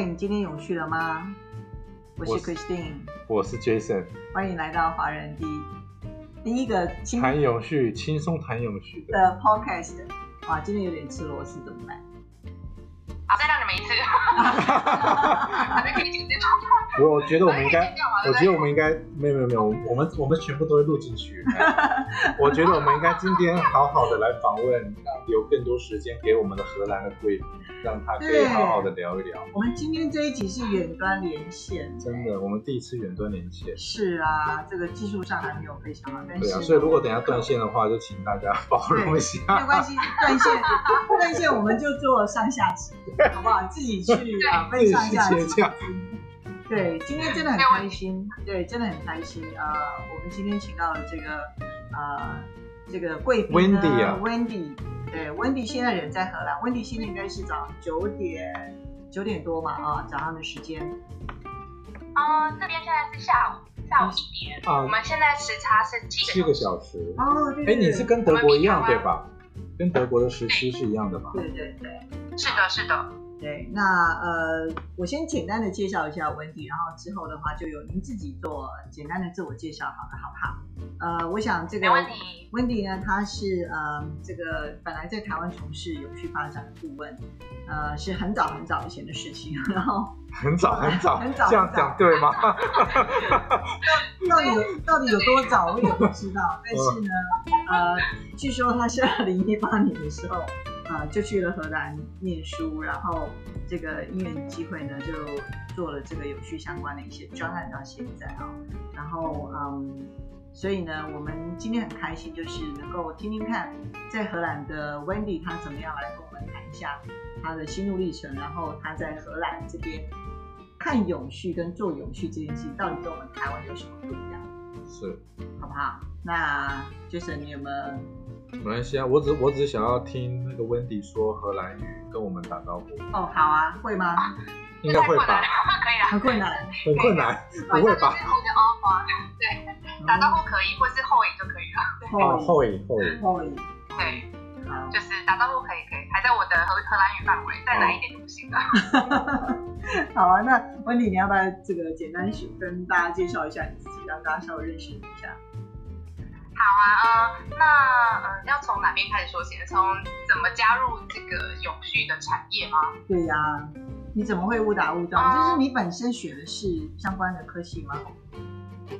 嗨，你今天永续了吗？我是 Christine，我是 Jason，欢迎来到华人第第一个轻谈永续，轻松谈永续的。的 podcast。哇，今天有点吃螺丝，怎么办？好，再让你们一次，反正可以剪这种。我觉得我们应该我觉得我们应该没有没有没有，我们我们全部都会录进去。我觉得我们应该今天好好的来访问，让留更多时间给我们的荷兰的贵宾，让他可以好好的聊一聊。我们今天这一集是远端连线，真的，我们第一次远端连线。是啊，这个技术上还没有非常好，但是对。啊，所以如果等下断线的话，就请大家包容一下。没有关系，断线断线我们就做上下集，好不好？自己去啊分上下集。对，今天真的很开心，对，真的很开心。呃，我们今天请到了这个呃这个贵宾呢 Wendy 啊，Wendy，对，Wendy 现在人在荷兰，Wendy 现在应该是早上九点九点多嘛啊，早上的时间。啊、这边现在是下午下午一点，啊我们现在时差是七七个个小时。小时。哦，对哎，你是跟德国一样对吧？跟德国的时区是一样的吧？对对对是的，是的。对，那呃，我先简单的介绍一下 Wendy，然后之后的话就由您自己做简单的自我介绍，好了，好不好？呃，我想这个 Wendy 呢，他是呃这个本来在台湾从事永续发展的顾问，呃是很早很早以前的事情，然后 很早很早，很早这样讲对吗？到底有到底有多早我也不知道，但是呢，呃，据说他是二零一八年的时候，呃就去了荷兰念书，然后这个因缘机会呢就做了这个有趣相关的一些专案到现在啊、然后嗯。所以呢，我们今天很开心，就是能够听听看，在荷兰的 Wendy 她怎么样来跟我们谈一下她的心路历程，然后她在荷兰这边看永续跟做永续这件事情，到底跟我们台湾有什么不一样，是，好不好？那就是你有没有？没关系啊，我只我只想要听那个温迪说荷兰语跟我们打招呼，哦，好啊，会吗？应该会吧可以啊。很困难，很困难，不会吧？反正就是 hold off 啊，对，打招呼可以，或是后影就可以了。后影后影后影，会，对，好，就是打招呼可以，可以，还在我的荷荷兰语范围，再难一点就不行了。好啊。那温迪，你要不要这个简单跟大家介绍一下你自己，让大家稍微认识你一下？好啊，呃，那呃，要从哪边开始说起呢？从怎么加入这个永续的产业吗？对呀、你怎么会误打误撞？哦就是你本身学的是相关的科系吗？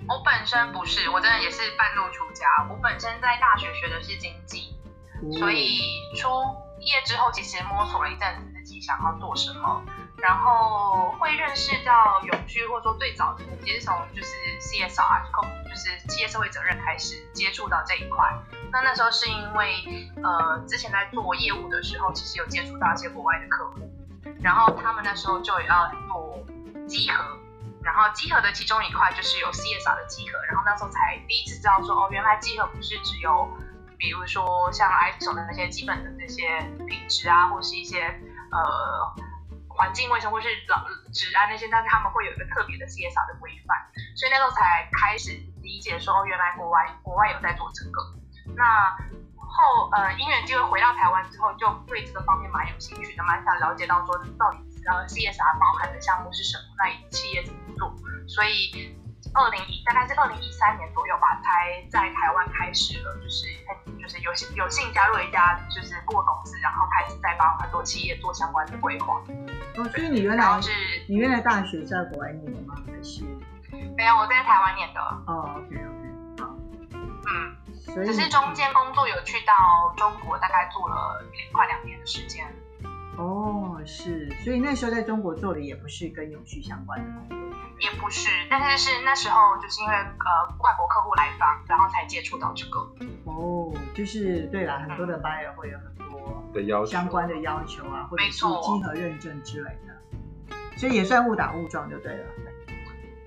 我本身不是，我真的也是半路出家。我本身在大学学的是经济，所以出业之后，其实摸索了一阵子自己想要做什么，然后会认识到永续，或者说最早的其实从就是 CSR 就是企业社会责任开始接触到这一块。那那时候是因为呃之前在做业务的时候，其实有接触到一些国外的客户，然后他们那时候就也要做集合。然后集合的其中一块就是有 CSR 的集合，然后那时候才第一次知道说，哦，原来集合不是只有，比如说像 ISO 的那些基本的这些品质啊，或是一些呃环境卫生或是老治安那些，但是他们会有一个特别的 CSR 的规范，所以那时候才开始理解说，原来国外国外有在做这个。那后呃因缘机会回到台湾之后，就对这个方面蛮有兴趣的，蛮想了解到说到底呃 CSR 包含的项目是什么，那企业怎么做。所以二零一大概是二零一三年左右吧，才在台湾开始了，就是很就是有幸有幸加入一家就是顾问公司，然后开始在帮很多企业做相关的规划。哦，所以你原来是你原来大学是在国外念的吗？还是？没有我在台湾念的，哦，OK OK，好，嗯，所以只是中间工作有去到中国，大概做了快两年的时间。哦是，所以那时候在中国做的也不是跟永续相关的工作。也不是，但是是那时候就是因为呃外国客户来访，然后才接触到这个。哦，就是对啦，很多的 buyer 会有很多的要求相关的要求啊，或者是没错稽核认证之类的，所以也算误打误撞就对了。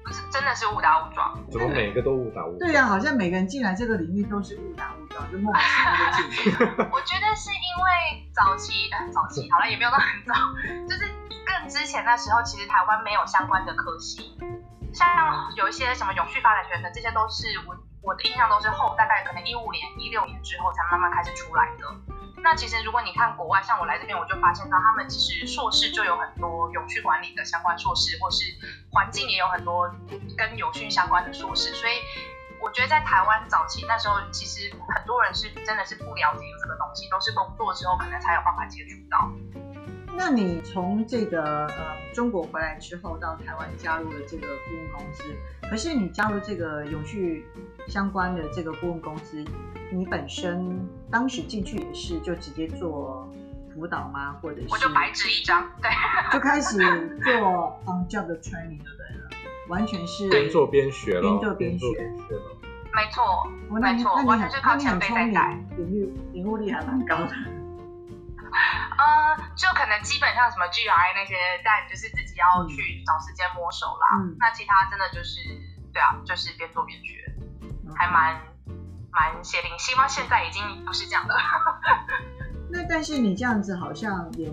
不是真的是误打误撞，怎么每个都误打误撞？对呀、好像每个人进来这个领域都是误打误 我觉得是因为早期，呃，早期好了也没有到很早，就是更之前那时候，其实台湾没有相关的科系，像有一些什么永续发展学程，这些都是我我的印象都是后大概可能一五年、一六年之后才慢慢开始出来的。那其实如果你看国外，像我来这边，我就发现到他们其实硕士就有很多永续管理的相关硕士，或是环境也有很多跟永续相关的硕士。所以我觉得在台湾早期那时候，其实很多人是真的是不了解有这个东西，都是工作之后可能才有办法接触到。那你从这个呃中国回来之后，到台湾加入了这个顾问公司，可是你加入这个永续相关的这个顾问公司，你本身当时进去也是就直接做辅导吗？或者是我就白纸一张，对，就开始做 on job 的 training 对不对了？完全是边做边学了，边做边学了。没错，没错，完全是靠前辈在带，领域领悟力还蛮高的。呃，就可能基本上什么 GRI 那些，但就是自己要去找时间摸手啦。嗯，那其他真的就是，对啊，就是边做边学，还蛮蛮协灵。希望现在已经不是这样的。那但是你这样子好像也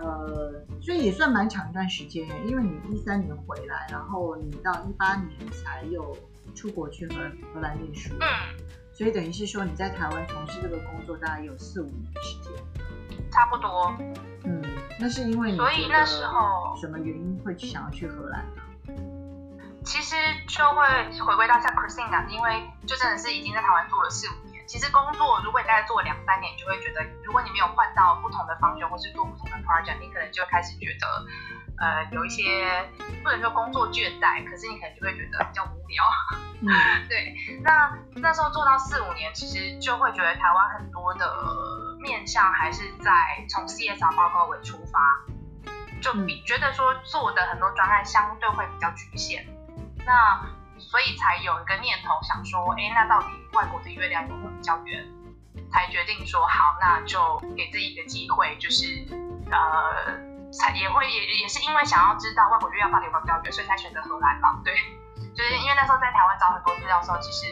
呃，所以也算蛮长一段时间，因为你一三年回来，然后你到一八年才有出国去荷荷兰念书。嗯，所以等于是说你在台湾从事这个工作大概有四五年的时间。差不多，嗯，那是因为你所以那时候什么原因会想要去荷兰呢？其实就会回归到像 Christine 讲，因为就真的是已经在台湾做了四五年。其实工作如果你大概做两三年，你就会觉得，如果你没有换到不同的方向或是做不同的 project，你可能就会开始觉得，呃，有一些不能说工作倦怠，可是你可能就会觉得比较无聊。嗯，对。那那时候做到四五年，其实就会觉得台湾很多的。面向还是在从 CSR 报告为出发，就比觉得说做的很多专案相对会比较局限，那所以才有一个念头想说，哎，那到底外国的月亮有没有比较圆？才决定说好，那就给自己一个机会，就是呃，才也会也也是因为想要知道外国月亮到底有没有比较圆，所以才选择荷兰嘛。对，就是因为那时候在台湾找很多资料的时候，其实。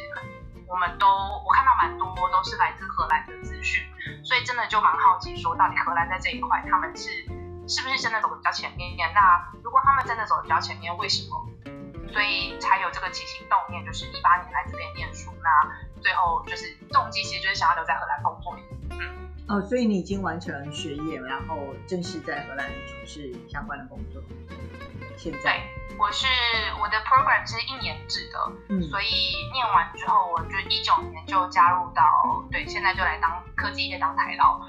我们都我看到蛮多都是来自荷兰的资讯，所以真的就蛮好奇，说到底荷兰在这一块他们是是不是真的走的比较前面一点？那如果他们真的走的比较前面，为什么？所以才有这个起心动念，就是一八年来这边念书，那最后就是动机其实就是想要留在荷兰工作。嗯，哦，所以你已经完成学业，然后正式在荷兰从事相关的工作。现在。我是我的 program 是一年制的，嗯，所以念完之后，我就一九年就加入到，对，现在就来当科技业当台老，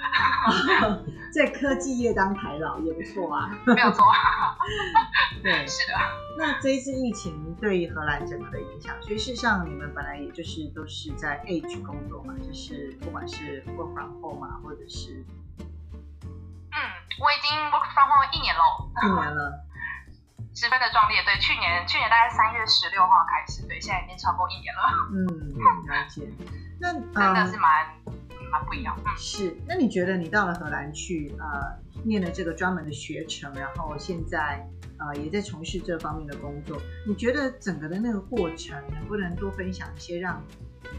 在科技业当台老也不错啊，没有错，啊 对，是的。那这一次疫情对荷兰整个的影响，所以事实上你们本来也就是都是在 Age 工作嘛，就是不管是 work from home 嘛，或者是，嗯，我已经 work from home 一年喽，一年了。十分的壮烈，对，去年去年大概三月十六号开始，对，现在已经超过一年了。嗯，了解。那 真的是蛮蛮不一样。嗯，是。那你觉得你到了荷兰去，呃，念了这个专门的学程，然后现在呃也在从事这方面的工作，你觉得整个的那个过程，能不能多分享一些，让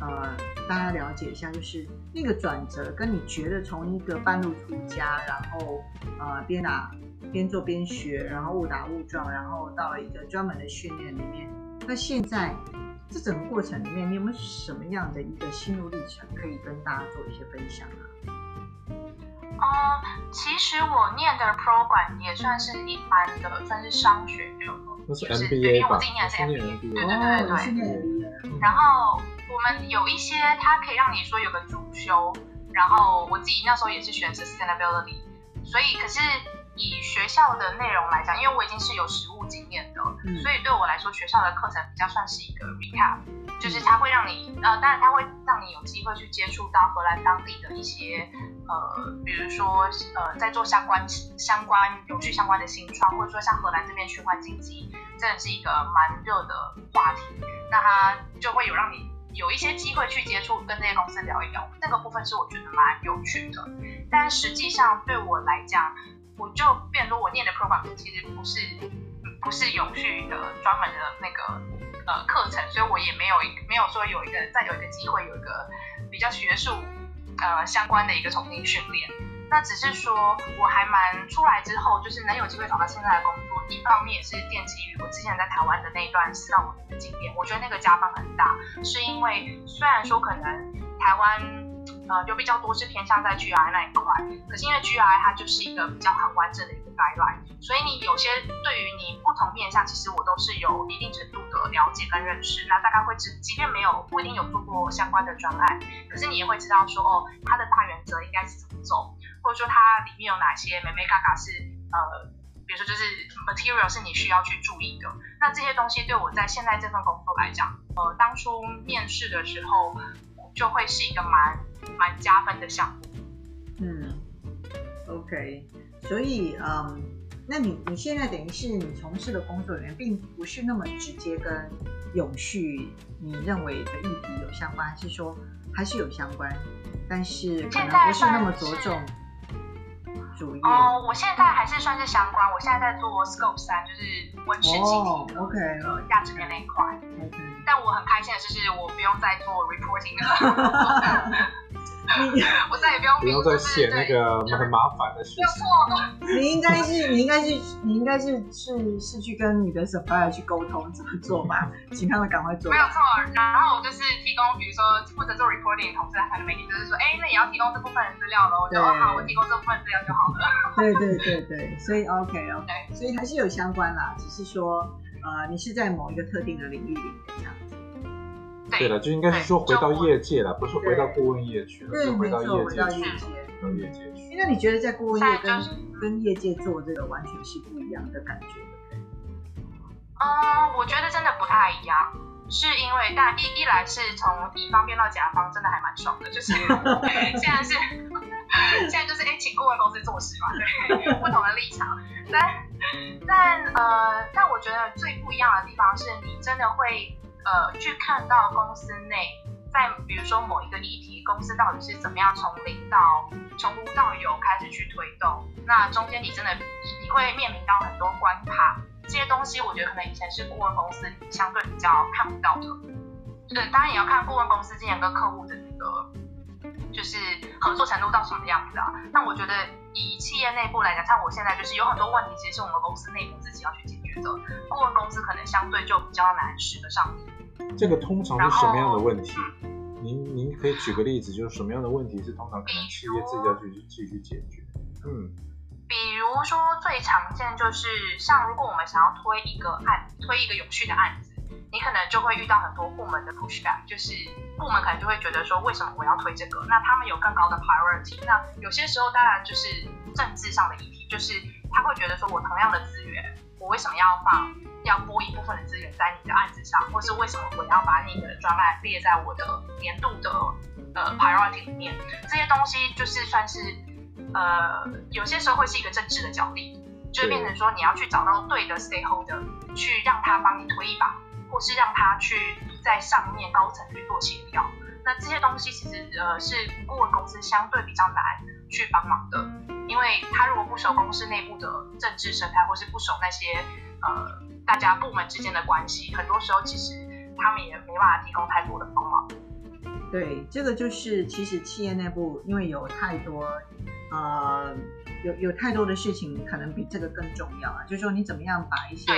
呃大家了解一下，就是那个转折，跟你觉得从一个半路出家，然后呃边打。边做边学，然后误打误撞，然后到了一个专门的训练里面。那现在这整个过程里面，你有没有什么样的一个心路历程可以跟大家做一些分享啊？嗯，其实我念的 program 也算是一般的，算是商学就那是 MBA 因为我自己念的是 MBA，对对对对。然后我们有一些，它可以让你说有个主修，然后我自己那时候也是选 sustainability，所以可是。以学校的内容来讲，因为我已经是有实务经验的，所以对我来说，学校的课程比较算是一个 recap，就是它会让你，呃，当然它会让你有机会去接触到荷兰当地的一些，呃，比如说，呃，在做相关相关有趣相关的新创，或者说像荷兰这边循环经济，真的是一个蛮热的话题，那它就会有让你有一些机会去接触，跟这些公司聊一聊，那个部分是我觉得蛮有趣的，但实际上对我来讲。我就变如，我念的 program 其实不是不是永续的专门的那个呃课程，所以我也没有没有说有一个再有一个机会有一个比较学术呃相关的一个重新训练。那只是说我还蛮出来之后，就是能有机会找到现在的工作，一方面也是奠基于我之前在台湾的那一段四到五年的经验，我觉得那个加分很大，是因为虽然说可能台湾。呃有比较多是偏向在 GRI 那一块。可是因为 GRI 它就是一个比较很完整的一个 guideline，所以你有些对于你不同面向，其实我都是有一定程度的了解跟认识。那大概会知，即便没有不一定有做过相关的专案，可是你也会知道说哦，它的大原则应该是怎么走，或者说它里面有哪些美美嘎嘎是呃。比如说，就是 material 是你需要去注意的。那这些东西对我在现在这份工作来讲，呃，当初面试的时候就会是一个蛮蛮加分的项目。嗯，OK。所以，嗯，那你你现在等于是你从事的工作里面，并不是那么直接跟永续你认为的议题有相关，还是说还是有相关，但是可能不是那么着重。哦，我现在还是算是相关，我现在在做 Scope 三，就是温室气体，OK，呃，价值链那一块。但我很开心的就是，我不用再做 reporting 了。我再也不用不要再写那个很麻烦的事情。你应该是你应该是你应该是是是去跟你的 supplier 去沟通怎么做吧，请他们赶快做。没有错，然后我就是提供，比如说负责做 reporting 的同事，他的媒体就是说，哎，那也要提供这部分的资料喽。我就好，我提供这部分资料就好了。对对对对，所以 OK OK，所以还是有相关啦，只是说呃，你是在某一个特定的领域里面这样。对了，就应该是说回到业界了，不是回到顾问业去了，是回到业界去。到业界去。那你觉得在顾问业跟跟业界做这个完全是不一样的感觉？嗯，我觉得真的不太一样，是因为但一一来是从乙方变到甲方，真的还蛮爽的，就是 现在是现在就是哎请顾问公司做事嘛，对，不同的立场，但但呃但我觉得最不一样的地方是你真的会。呃，去看到公司内，在比如说某一个议题，公司到底是怎么样从零到从无到有开始去推动，那中间你真的你会面临到很多关卡，这些东西我觉得可能以前是顾问公司相对比较看不到的。对，当然也要看顾问公司今年跟客户的那个就是合作程度到什么样子啊。那我觉得以企业内部来讲，像我现在就是有很多问题，其实是我们公司内部自己要去解决的，顾问公司可能相对就比较难使得上。这个通常是什么样的问题？您您可以举个例子，就是什么样的问题是通常可能企业自己要去自己去解决？嗯，比如说最常见就是像如果我们想要推一个案，推一个有序的案子，你可能就会遇到很多部门的 pushback，就是部门可能就会觉得说为什么我要推这个？那他们有更高的 priority。那有些时候当然就是政治上的议题，就是他会觉得说我同样的资源，我为什么要放？要拨一部分的资源在你的案子上，或是为什么我要把你的专案列在我的年度的呃 priority 里面？这些东西就是算是呃有些时候会是一个政治的角力，就变成说你要去找到对的 stakeholder 去让他帮你推一把，或是让他去在上面高层去做协调。那这些东西其实呃是顾问公司相对比较难去帮忙的，因为他如果不熟公司内部的政治生态，或是不熟那些呃。大家部门之间的关系，很多时候其实他们也没办法提供太多的帮忙。对，这个就是其实企业内部因为有太多呃有有太多的事情，可能比这个更重要啊。就是说你怎么样把一些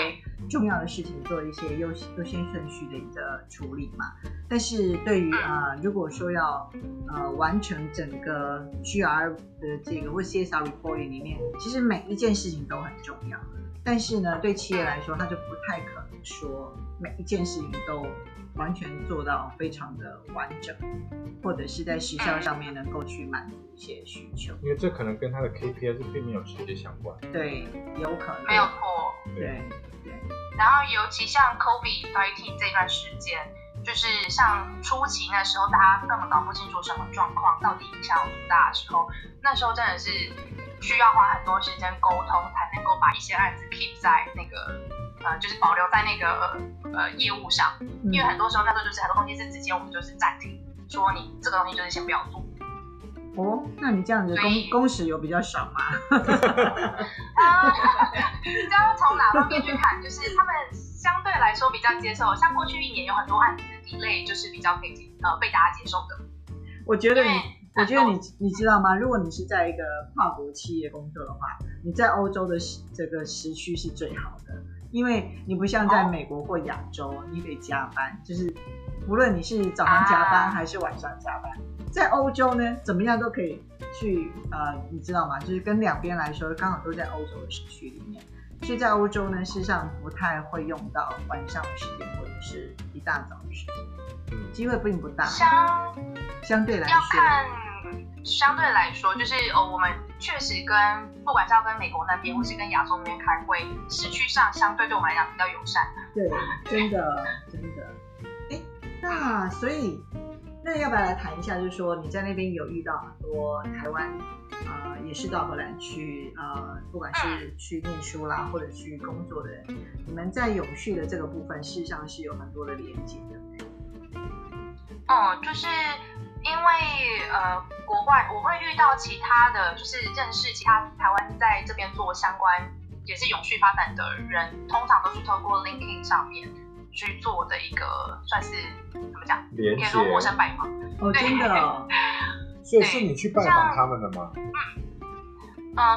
重要的事情做一些优优先顺序的一个处理嘛。但是对于呃如果说要呃完成整个 GR 的这个或 CSR reporting 里面，其实每一件事情都很重要。但是呢，对企业来说，他就不太可能说每一件事情都完全做到非常的完整，或者是在时效上面能够去满足一些需求。因为这可能跟他的 KPI 是并没有直接相关。对，有可能。没有错。对对。然后尤其像 COVID-19 这段时间，就是像初期那时候，大家根本搞不清楚什么状况，到底影响有多大的时候，那时候真的是。需要花很多时间沟通，才能够把一些案子 keep 在那个呃，就是保留在那个呃业务上。因为很多时候那时候就是很多东西是直接我们就是暂停，说你这个东西就是先不要做。哦，那你这样子工工时有比较少吗？啊，你知道从哪方面去看？就是他们相对来说比较接受，像过去一年有很多案子的 delay 就是比较可以呃被大家接受的。我觉得你。我觉得你你知道吗？如果你是在一个跨国企业工作的话，你在欧洲的这个时区是最好的，因为你不像在美国或亚洲，你得加班，就是无论你是早上加班还是晚上加班，在欧洲呢，怎么样都可以去呃，你知道吗？就是跟两边来说，刚好都在欧洲的时区里面，所以在欧洲呢，事实上不太会用到晚上的时间或者是一大早的时间，嗯，机会并不大，相相对来要说。看，相对来说，就是呃，我们确实跟不管是要跟美国那边，或是跟亚洲那边开会，时区上相对对我们来讲比较友善。对，真的 真的。哎，那所以那要不要来谈一下？就是说你在那边有遇到很多台湾呃，也是到荷兰去呃，不管是去念书啦，或者去工作的人，你们在永续的这个部分，事实上是有很多的连接的。嗯，就是因为呃，国外我会遇到其他的就是认识其他台湾在这边做相关也是永续发展的人，通常都是透过 LinkedIn 上面去做的一个算是怎么讲，可以说陌生拜访。哦，真的哦，所以是你去拜访他们的吗？嗯，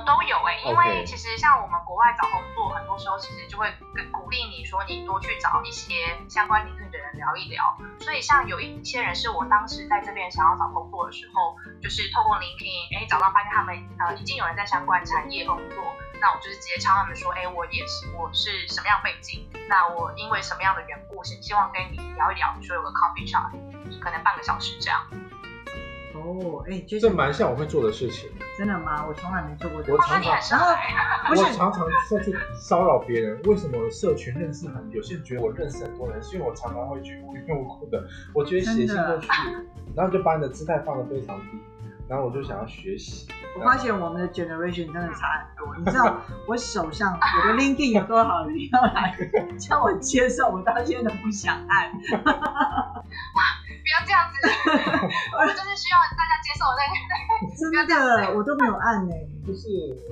都有哎、因为其实像我们国外找工作，很多时候其实就会跟鼓励你说，你多去找一些相关领域的人聊一聊。所以像有一些人是我当时在这边想要找工作的时候，就是透过 LinkedIn，哎，找到发现他们呃已经有人在相关产业工作，那我就是直接敲他们说，哎，我也是我是什么样背景，那我因为什么样的缘故，是希望跟你聊一聊，说有个 coffee chat，可能半个小时这样。哦，哎，就这蛮像我会做的事情。真的吗？我从来没做过这个。哦，那你很适合哎。不是我常常会去骚扰别人。为什么社群认识很？有些人觉得我认识很多人，是因为我常常会去无缘无故的，我觉得写信过去，然后就把你的姿态放得非常低，然后我就想要学习。我发现我们的 generation 真的差很多。你知道 我手上我的 LinkedIn 有多少人要来叫我接受，我到现在都不想按。不要这样子，我们就是需要大家接受我那个。真的，我都没有按呢、就是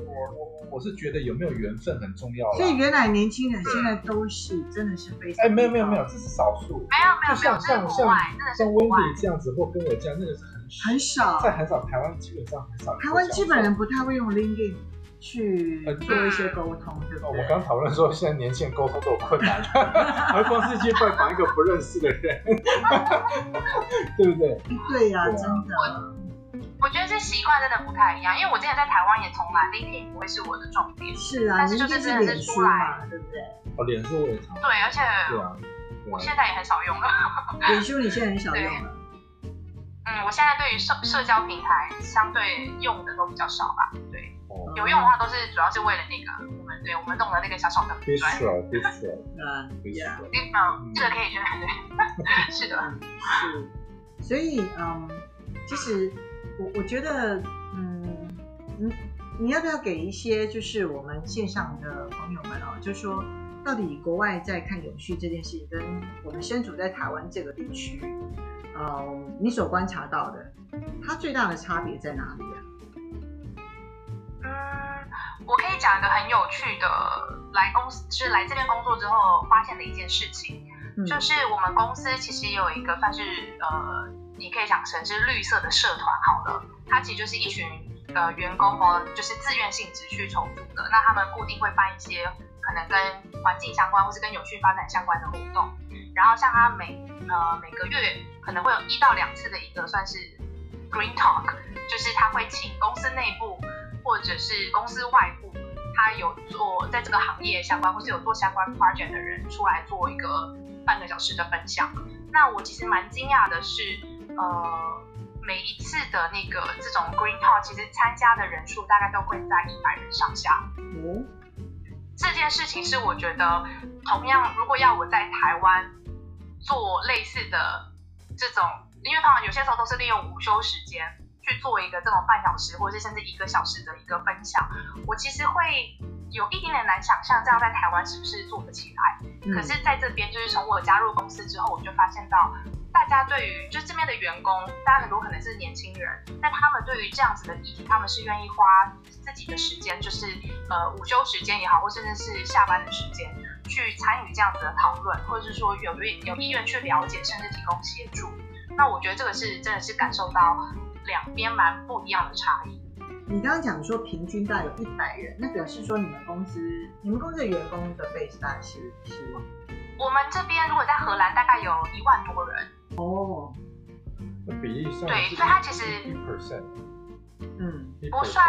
我我我是觉得有没有缘分很重要。所以原来年轻人现在都是真的是非常哎，没有没有没有，这是少数。没有没有没有，像像像像国外。Wendy 这样子，或跟我这样，那个是很很少。在很少台湾基本上很少。台湾基本人不太会用 LinkedIn 去呃做一些沟通，对不哦，我对？刚讨论说，现在年轻人沟通都有困难，何况是去拜访一个不认识的人，对不对？对呀、对啊真的。我觉得这习惯真的不太一样，因为我之前在台湾也从来 LinkedIn 不会是我的重点。是啊，但是就是真的是出来嘛，对不对？哦，脸书我也常，对，而且对啊我现在也很少用了。脸书你现在很少用了。嗯，我现在对于社社交平台相对用的都比较少吧。对，哦有用的话都是主要是为了那个我们对我们弄的那个小小的粉砖。Bistro，Bistro，啊，Yeah，Bistro，嗯，这个可以觉得对，是的。是，所以嗯，其实我我觉得，嗯，你你要不要给一些就是我们线上的朋友们哦，就说到底国外在看永续这件事情，跟我们身处在台湾这个地区，呃，你所观察到的，它最大的差别在哪里啊？嗯，我可以讲一个很有趣的来公司，就是来这边工作之后发现的一件事情。嗯，就是我们公司其实也有一个算是呃，你可以想成是绿色的社团好了，它其实就是一群呃员工哦，就是自愿性质去筹组的。那他们固定会办一些可能跟环境相关或是跟有序发展相关的活动，然后像他每呃每个月可能会有一到两次的一个算是 Green Talk，就是他会请公司内部或者是公司外部。他有做在这个行业相关，或是有做相关 project 的人出来做一个半个小时的分享。那我其实蛮惊讶的是，呃，每一次的那个这种 Green Talk，其实参加的人数大概都会在一百人上下。嗯，这件事情是我觉得，同样如果要我在台湾做类似的这种，因为他们有些时候都是利用午休时间去做一个这种半小时或者是甚至一个小时的一个分享，我其实会有一点点难想象，这样在台湾是不是做得起来。嗯可是在这边，就是从我加入公司之后，我就发现到，大家对于就这边的员工，大家很多可能是年轻人，但他们对于这样子的议题，他们是愿意花自己的时间，就是呃午休时间也好，或甚至是下班的时间，去参与这样子的讨论，或者是说有有意愿去了解，甚至提供协助。那我觉得这个是真的是感受到两边蛮不一样的差异。你刚刚讲说平均大概有一百人，那表示说你们公司你们公司的员工的 base 大概是是吗？我们这边如果在荷兰大概有一万多人，哦，那比例上对所以它其实一 percent，嗯，不算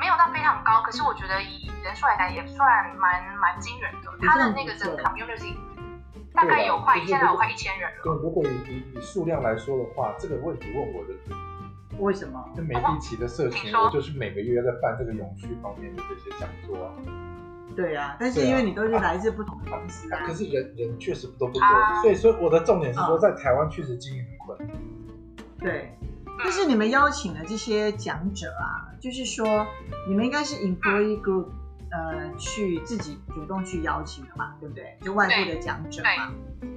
没有到非常高，可是我觉得以人数来讲也算蛮蛮惊人的。他的那个整个 community 大概有快对啦现在有快一千人对，了。如果以以以数量来说的话，这个问题问我的，为什么？就每地期的社群，我就是每个月在办这个永续方面的这些讲座啊。对啊，但是因为你都是来自不同的公司啊可，是人人确实都不多，啊所以说我的重点是说，嗯在台湾确实经营很困难。对。嗯但是你们邀请的这些讲者啊，就是说你们应该是 employee group，呃，去自己主动去邀请的嘛，对不对？就外部的讲者嘛，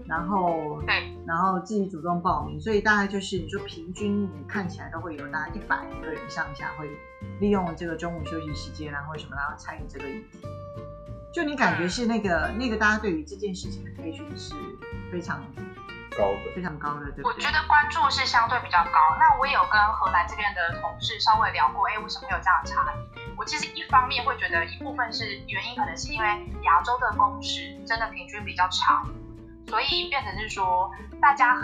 然后对，然后自己主动报名，所以大概就是你说平均你看起来都会有大概一百个人上下会利用这个中午休息时间啊，或者什么然后参与这个议题。就你感觉是那个那个大家对于这件事情的推讯是非常高的，非常高的，对对？我觉得关注是相对比较高。那我也有跟荷兰这边的同事稍微聊过，哎，为什么会有这样的差异？我其实一方面会觉得一部分是原因，可能是因为亚洲的工时真的平均比较长，所以变成是说大家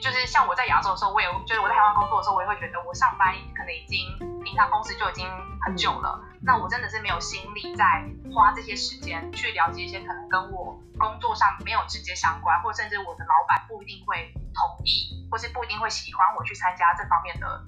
就是像我在亚洲的时候，我也就是我在台湾工作的时候，我也会觉得我上班可能已经平常公司就已经很久了，那我真的是没有心力在花这些时间去了解一些可能跟我工作上没有直接相关，或甚至我的老板不一定会同意，或是不一定会喜欢我去参加这方面的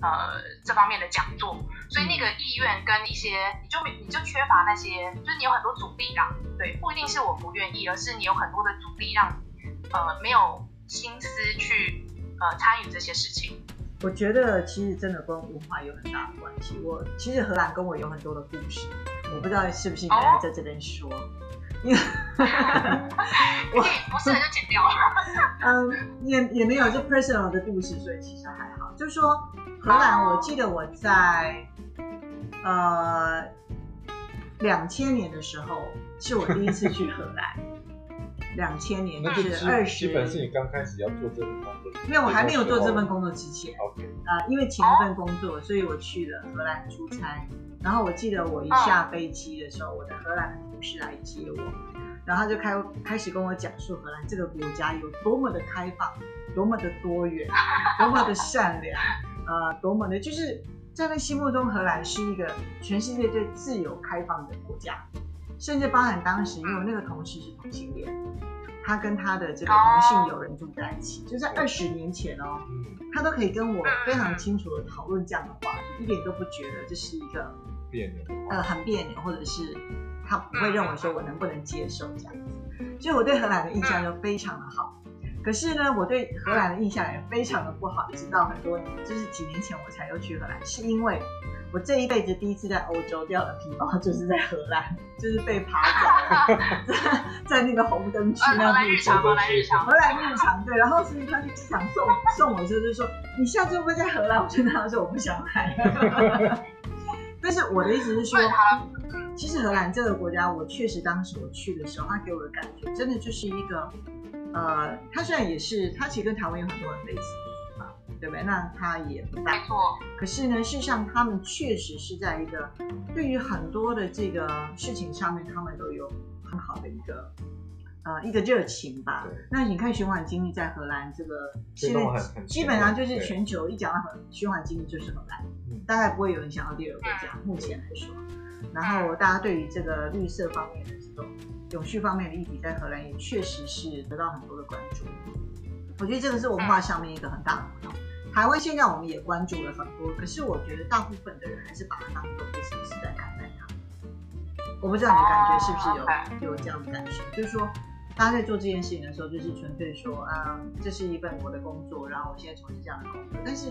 呃这方面的讲座，所以那个意愿跟一些你就没你就缺乏那些，就是你有很多阻力啦。对，不一定是我不愿意，而是你有很多的阻力让你呃没有心思去呃参与这些事情。我觉得其实真的跟文化有很大的关系。我其实荷兰跟我有很多的故事，我不知道是不是应该在这边说，因为 可以不是的就剪掉了。嗯也也没有是 personal 的故事，所以其实还好。就是说荷兰，我记得我在呃两千年的时候是我第一次去荷兰，两千年是基二基本是。你刚开始要做这份工作，没有，我还没有做这份工工作之前，OK，啊，因为前一份工作，所以我去了荷兰出差。然后我记得我一下飞机的时候，我的荷兰的同事来接我，然后他就开开始跟我讲述荷兰这个国家有多么的开放，多么的多元，多么的善良，呃，多么的就是在他心目中，荷兰是一个全世界最自由开放的国家，甚至包含当时因为我那个同事是同性恋，他跟他的这个同性友人住在一起，就在二十年前哦。嗯，他都可以跟我非常清楚的讨论这样的话题，一点都不觉得这是一个别扭。呃很别扭，或者是他不会认为说我能不能接受这样子。所以我对荷兰的印象就非常的好。可是呢，我对荷兰的印象也非常的不好，直到很多年，就是几年前我才又去荷兰，是因为我这一辈子第一次在欧洲掉的皮包就是在荷兰，就是被爬 走了，在在那个红灯区那路上。荷兰日常荷。兰日常对，然后所以他去机场送送我的时候就说：“你下次会不会在荷兰？”我就跟他说：“我不想来。”但是我的意思是说其实荷兰这个国家，我确实当时我去的时候，他给我的感觉真的就是一个，呃，他虽然也是，他其实跟台湾有很多很类似啊，对不对？那他也不大没错，可是呢，事实上他们确实是在一个对于很多的这个事情上面，他们都有很好的一个呃一个热情吧。那你看循环经济在荷兰这个现在基本上就是全球一讲到循环经济就是荷兰，嗯大概不会有人想到第二个国家，目前来说。然后大家对于这个绿色方面的这种永续方面的议题，在荷兰也确实是得到很多的关注。我觉得这个是文化上面一个很大的不同。台湾现在我们也关注了很多，可是我觉得大部分的人还是把它当做 business 在看待它。我不知道你的感觉是不是有有这样的感觉，就是说大家在做这件事情的时候，就是纯粹说，啊、这是一份我的工作，然后我现在从事这样的工作。但是，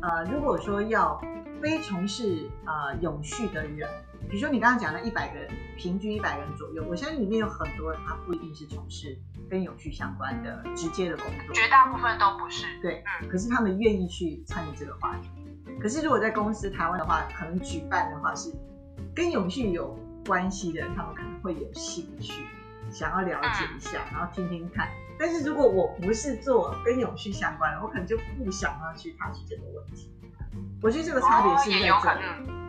呃，如果说要非从事呃永续的人，比如说你刚刚讲的一百个人，平均一百个人左右，我相信里面有很多人他不一定是从事跟永续相关的直接的工作，绝大部分都不是。对，嗯可是他们愿意去参与这个话题。可是如果在公司台湾的话，可能举办的话是跟永续有关系的人，他们可能会有兴趣，想要了解一下，然后听听看。但是如果我不是做跟永续相关的，我可能就不想要去谈这个问题。我觉得这个差别是在这里。嗯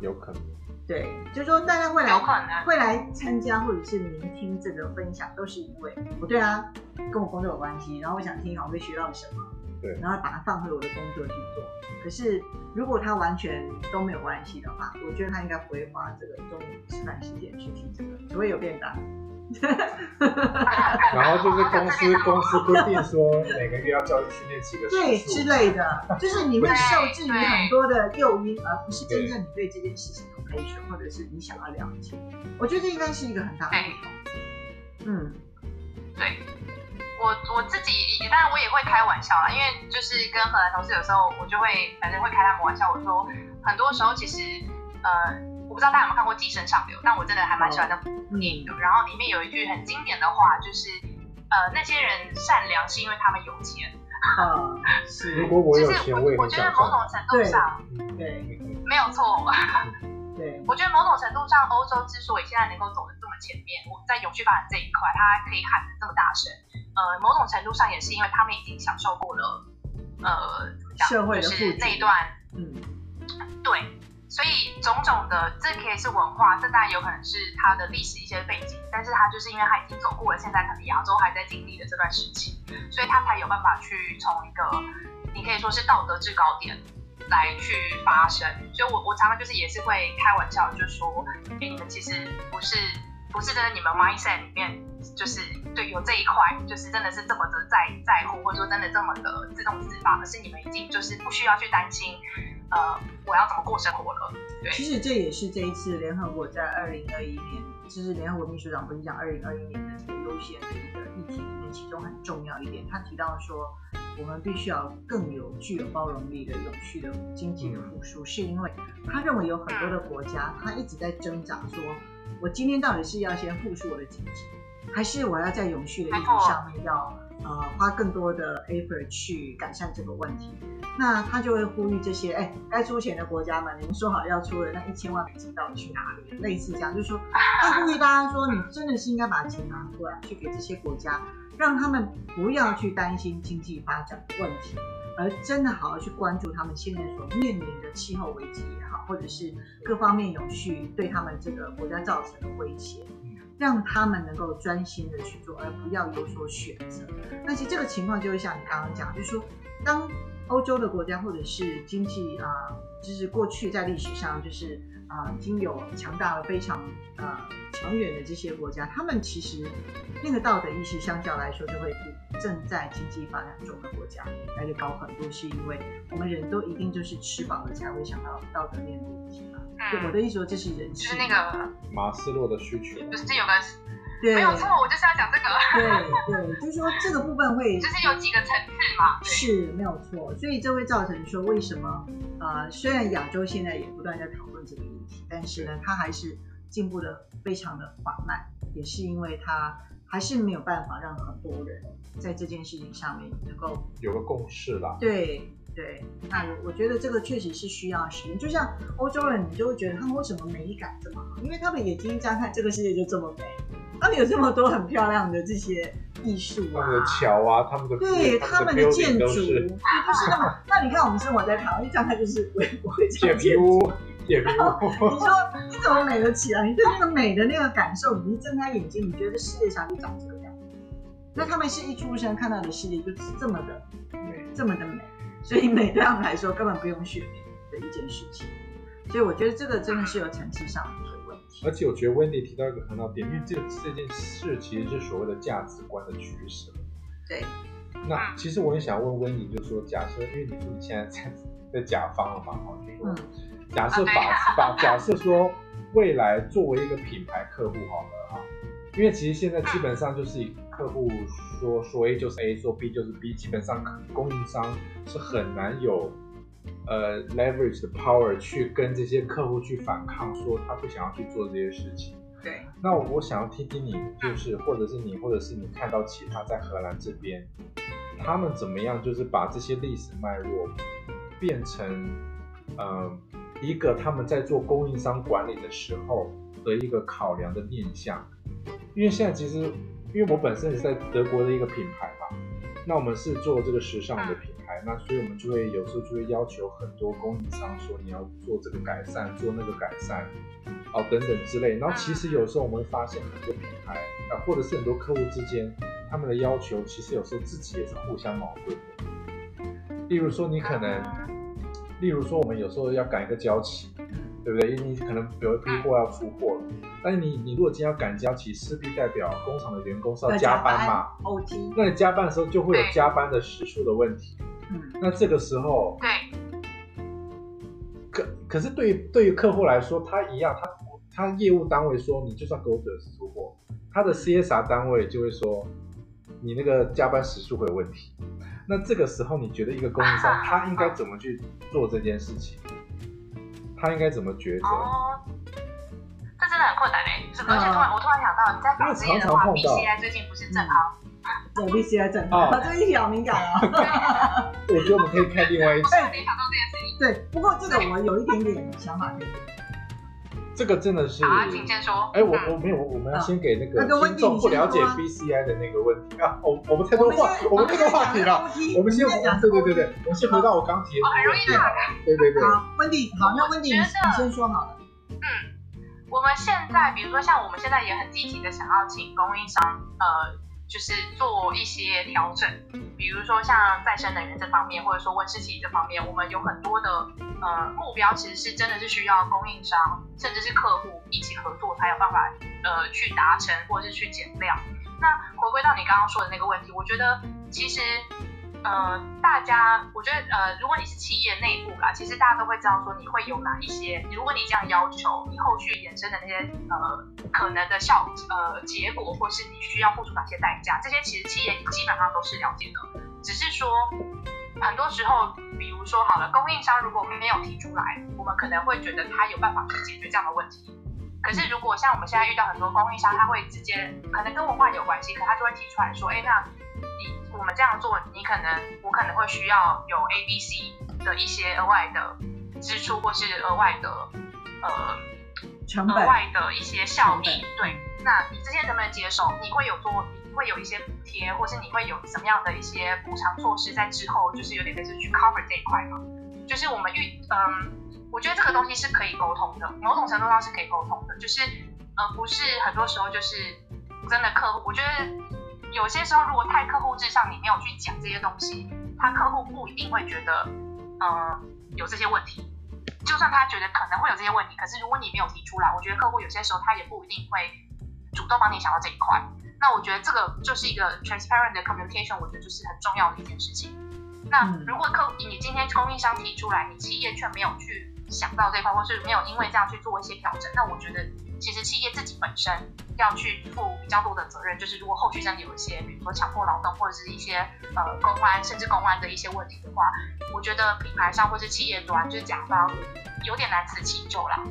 有可能。对，就是说大家会来会来参加或者是聆听这个分享，都是因为我对啊跟我工作有关系，然后我想听好我会学到什么，对，然后把它放回我的工作去做。可是如果他完全都没有关系的话，我觉得他应该不会花这个中午吃饭时间去听这个，除非有便当。然后就是公司公司规定说每个月要教育训练几个对时数之类的，就是你会受制于很多的诱因，而不是真正你对这件事情有 passion，或者是你想要了解。我觉得这应该是一个很大的不同。嗯，对。我我自己，当然我也会开玩笑啦，因为就是跟荷兰同事有时候我就会反正会开他们玩笑，我说很多时候其实呃我不知道大家有没有看过《寄生上流》，但我真的还蛮喜欢那部电影的。然后里面有一句很经典的话，就是呃那些人善良是因为他们有钱。啊，是。如果我有就是钱，我我觉得某种程度上，对，没有错。对，我觉得某种程度上，欧洲之所以现在能够走得这么前面，我在永续发展这一块，它可以喊得这么大声，呃，某种程度上也是因为他们已经享受过了，呃，怎么讲，社会的就是那一段，嗯，对，所以种种的，这可以是文化，这当然有可能是他的历史一些背景，但是他就是因为他已经走过了现在可能亚洲还在经历的这段时期，所以他才有办法去从一个你可以说是道德制高点。来去发生，所以我我常常就是也是会开玩笑，就说，给，你们其实不是不是真的，你们 mindset 里面就是对有这一块，就是真的是这么的在在乎，或者说真的这么的自动自发，可是你们已经就是不需要去担心，呃，我要怎么过生活了。对，其实这也是这一次联合国在二零二一年，就是联合国秘书长不是讲二零二一年的这个优先的一个议题里面，其中很重要一点，他提到说。我们必须要更有具有包容力的永续的经济的复苏，是因为他认为有很多的国家，他一直在挣扎，说我今天到底是要先复苏我的经济，还是我要在永续的议题上面要呃花更多的 effort 去改善这个问题？那他就会呼吁这些哎该出钱的国家们，你们说好要出的那一千万美金到底去哪里？类似这样，就是说他呼吁大家说，你真的是应该把钱拿出来去给这些国家。让他们不要去担心经济发展的问题，而真的好好去关注他们现在所面临的气候危机也好，或者是各方面有去对他们这个国家造成的威胁，让他们能够专心的去做，而不要有所选择。那其实这个情况就会像你刚刚讲，就是说，当欧洲的国家或者是经济啊，就是过去在历史上就是啊，已经有强大了非常啊。长远的这些国家，他们其实那个道德意识相较来说，就会比正在经济发展中的国家来的高很多。是因为我们人都一定就是吃饱了才会想到道德面的问题嘛？对，我的意思说这是人性。就是那个马斯洛的需求。就是这有个，对，没有错，我就是要讲这个。对对，就是说这个部分会，就是有几个层次嘛。是没有错，所以这会造成说为什么呃，虽然亚洲现在也不断在讨论这个议题，但是呢，它还是。进步的非常的缓慢，也是因为他还是没有办法让很多人在这件事情上面能够有个共识啦。对对，那我我觉得这个确实是需要时间。就像欧洲人，你就会觉得他们为什么美感这么好？因为他们眼睛一张开，这个世界就这么美，他们有这么多很漂亮的这些艺术啊，他们的桥啊，他们的对他们的建筑，对，就是那么。那你看我们生活在台湾，一张开就是我不会建筑。你说你怎么美得起来？你对那个美的那个感受，你一睁开眼睛，你觉得世界上就长这个样子。那他们是一出生看到的世界就是这么的美，这么的美，所以美对他们来说根本不用学的一件事情。所以我觉得这个真的是有层次上的问题。而且我觉得温迪提到一个很好点，因为这这件事其实是所谓的价值观的取舍。对。那其实我也想问温迪，就是说，假设因为你说你现在在在甲方了嘛，哈，就说。假设把把假设说未来作为一个品牌客户好了哈，因为其实现在基本上就是以客户说说 A 就是 A，说 B 就是 B，基本上供应商是很难有呃 leverage 的 power 去跟这些客户去反抗，说他不想要去做这些事情。对。那我想要听听你，就是或者是你，或者是你看到其他在荷兰这边，他们怎么样，就是把这些历史脉络变成嗯。一个他们在做供应商管理的时候的一个考量的面向，因为现在其实因为我本身也是在德国的一个品牌嘛，那我们是做这个时尚的品牌，那所以我们就会有时候就会要求很多供应商说你要做这个改善，做那个改善，哦等等之类。然后其实有时候我们会发现很多品牌啊，或者是很多客户之间，他们的要求其实有时候自己也是互相矛盾的。例如说你可能，例如说我们有时候要赶一个交期。对不对？因为你可能有一批货要出货了，但是你你如果今天要赶交期，势必代表工厂的员工是要加班嘛，OT。那你加班的时候就会有加班的时数的问题。嗯。那这个时候，对。可可是对于对于客户来说，他一样，他他业务单位说你就算给我准时出货，他的 CSR 单位就会说你那个加班时数会有问题。那这个时候，你觉得一个供应商他应该怎么去做这件事情？他应该怎么抉择？哦，这真的很困难嘞！而且突然，我突然想到，你在纺织业的话，B C I 最近不是正好？对，B C I 正好，这一题好敏感 啊！我觉得我们可以开另外一集。联想到这件事情。对，不过这个我有一点点想法。这个真的是啊，请先说。哎，我我没有，我们要先给那个听众不了解 BCI 的那个问题啊。我我们太多话，我们太多话题了。我们先对对对对，我先回到我刚提的。很容易打开。对对对。好，温迪，好，那温迪你先说好了。嗯，我们现在比如说像我们现在也很积极的想要请供应商，呃。就是做一些调整，比如说像再生能源这方面，或者说温室气体这方面，我们有很多的呃目标，其实是真的是需要供应商甚至是客户一起合作才有办法呃去达成或者是去减量。那回归到你刚刚说的那个问题，我觉得其实。呃，大家，我觉得，呃，如果你是企业内部啦，其实大家都会知道说你会有哪一些，如果你这样要求，你后续衍生的那些呃可能的效呃结果，或是你需要付出哪些代价，这些其实企业基本上都是了解的，只是说很多时候，比如说好了，供应商如果没有提出来，我们可能会觉得他有办法去解决这样的问题，可是如果像我们现在遇到很多供应商，他会直接可能跟文化有关系，可他就会提出来说，哎，那你。我们这样做，你可能我可能会需要有 A、B、C 的一些额外的支出，或是额外的呃成本、额外的一些效益。对，那你这些能不能接受？你会有做，会有一些补贴，或是你会有什么样的一些补偿措施在之后，就是有点类似去 cover 这一块嘛？就是我们预嗯，我觉得这个东西是可以沟通的，某种程度上是可以沟通的，就是呃，不是很多时候就是真的客户，我觉得。有些时候，如果太客户至上，你没有去讲这些东西，他客户不一定会觉得，呃，有这些问题。就算他觉得可能会有这些问题，可是如果你没有提出来，我觉得客户有些时候他也不一定会主动帮你想到这一块。那我觉得这个就是一个 transparent 的 communication，我觉得就是很重要的一件事情。那如果客你今天供应商提出来，你企业却没有去想到这块，或是没有因为这样去做一些调整，那我觉得。其实企业自己本身要去负比较多的责任，就是如果后续真的有一些，比如说强迫劳动或者是一些呃公安甚至公安的一些问题的话，我觉得品牌商或是企业端就是甲方有点难辞其咎啦。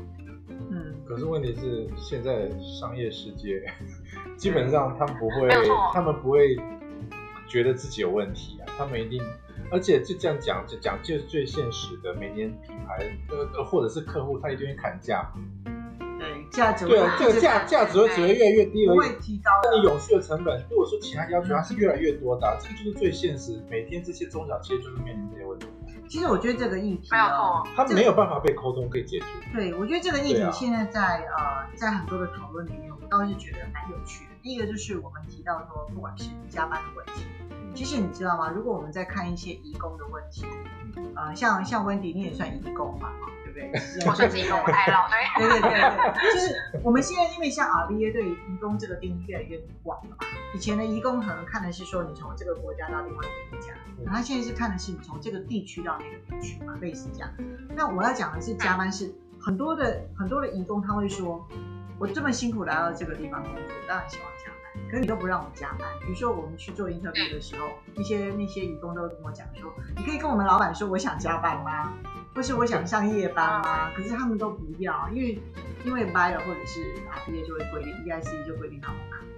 嗯，可是问题是现在商业世界基本上他们不会，他们不会觉得自己有问题啊，他们一定，而且就这样讲，就讲就是最现实的，每年品牌呃或者是客户他一定会砍价。价值对啊，这个价价值会只会越来越低而已。会提高。那你永续的成本，如果说其他要求，它是越来越多的，这个就是最现实。每天这些中小企业就是面临这些问题。其实我觉得这个议题没有错，它没有办法被沟通可以解决。对，我觉得这个议题现在在呃在很多的讨论里面，我倒是觉得蛮有趣的。第一个就是我们提到说，不管是加班的问题，其实你知道吗？如果我们在看一些移工的问题，呃，像像温迪，你也算移工嘛？对，我算是一个我太老，对对对对，就是我们现在因为像 RBA 对移工这个定义越来越广了嘛，以前的移工可能看的是说你从这个国家到另外一个国家，那他现在是看的是你从这个地区到那个地区嘛，类似这样。那我要讲的是加班是很多的很多的移工他会说，我这么辛苦来到这个地方工作，当然希望加班，可是你都不让我加班。比如说我们去做 interview 的时候，那些那些移工都跟我讲说，你可以跟我们老板说我想加班吗？或是我想上夜班吗？可是他们都不要，因为因为 buyer 或者是 RBA 就会规定，EIC 就规定他们可以。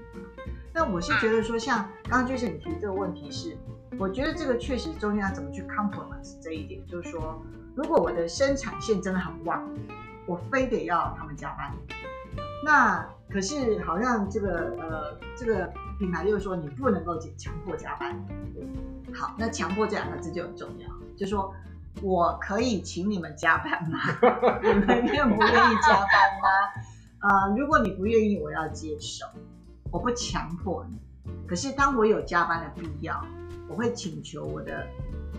那我是觉得说，像刚刚就是你提这个问题是，我觉得这个确实中间要怎么去 compromise 这一点，就是说，如果我的生产线真的很旺，我非得要他们加班，那可是好像这个呃这个品牌就是说你不能够强迫加班。好，那强迫这两个字就很重要，就说我可以请你们加班吗？你们愿不愿意加班吗？呃，如果你不愿意，我要接受，我不强迫你。可是当我有加班的必要，我会请求我的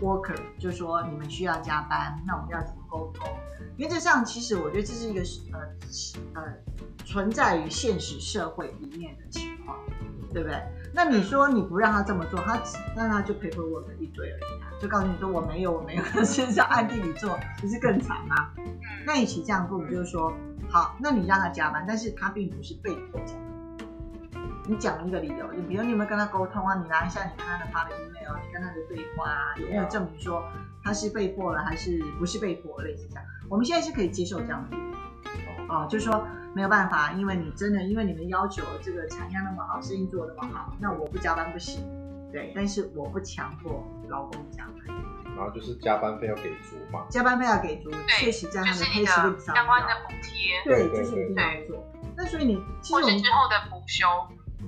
worker，就说你们需要加班，那我们要怎么沟通？原则上，其实我觉得这是一个呃呃存在于现实社会里面的情况，对不对？那你说你不让他这么做，他那他就 paperwork 一堆而已啊，就告诉你说我没有我没有，事实上暗地里做，不是更惨吗？那与其这样做，就是说好，那你让他加班，但是他并不是被迫加班。你讲一个理由，你比如你有没有跟他沟通啊？你拿一下你跟他的发的 email，你跟他的对话啊，有没有证明说他是被迫了还是不是被迫？类似这样，我们现在是可以接受这样的。哦，就是说没有办法，因为你真的，因为你们要求这个产量那么好，生意做那么好，那我不加班不行，对，但是我不强迫劳工加班。然后就是加班费要给足嘛，加班费要给足，确实在他的 pay slip 上相关的补贴，对，就是一定要做。那所以你其实我们之后的补休，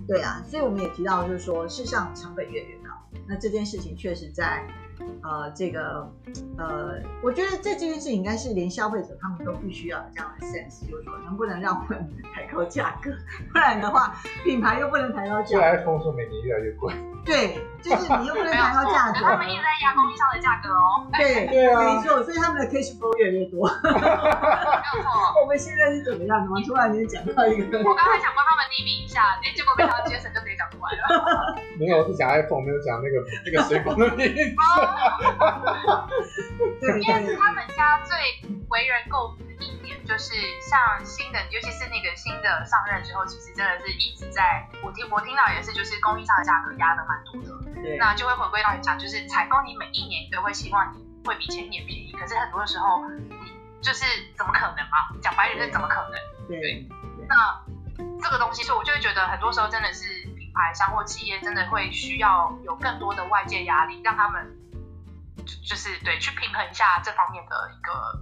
对啊，所以我们也提到就是说，事实上成本越来越高，那这件事情确实在。呃，这个，呃，我觉得这这件事情应该是连消费者他们都必须要有这样的 sense，就是说能不能让我们抬高价格，不然的话，品牌又不能抬高价格。iPhone 说每年越来越贵。对，就是你又不能抬高价格。他们一直在压供应商的价格哦。对 对啊，没错，所以他们的 cash flow 越来越多。没错。我们现在是怎么样？怎么突然间讲到一个？我刚才想帮他们匿名一下，哎，结果被他们 Jason 就直接讲出来了。没有，是讲 iPhone，没有讲那个那个水果的名字。对，因为他们家最为人诟病的一点，就是像新的，尤其是那个新的上任之后，其实真的是一直在，我听我听到也是，就是供应商的价格压的蛮多的。对，那就会回归到你讲，就是采购，你每一年都会希望你会比前一年便宜，可是很多的时候，你就是怎么可能嘛？讲白点是怎么可能？对，那这个东西，所以我就会觉得很多时候真的是品牌商或企业真的会需要有更多的外界压力，让他们。就是对，去平衡一下这方面的一个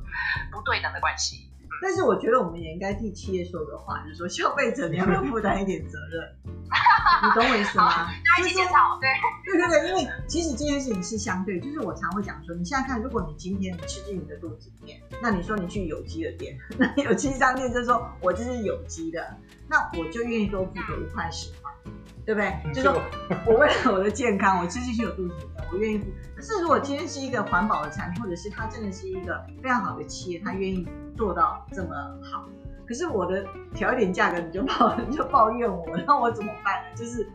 不对等的关系。但是我觉得我们也应该替企业说个话，就是说消费者你要不要负担一点责任？你懂我意思吗？大家一起检讨，对，对对对，因为其实这件事情是相对，就是我常会讲说，你现在看，如果你今天你吃进你的肚子里面，那你说你去有机的店，那有机商店就说我这是有机的，那我就愿意多付个五块十块。对不对？就是说我为了我的健康，我吃进去有肚子里面，我愿意付。可是如果今天是一个环保的产品，或者是它真的是一个非常好的企业，它愿意做到这么好，可是我的调一点价格你就抱你就抱怨我，那我怎么办呢？就是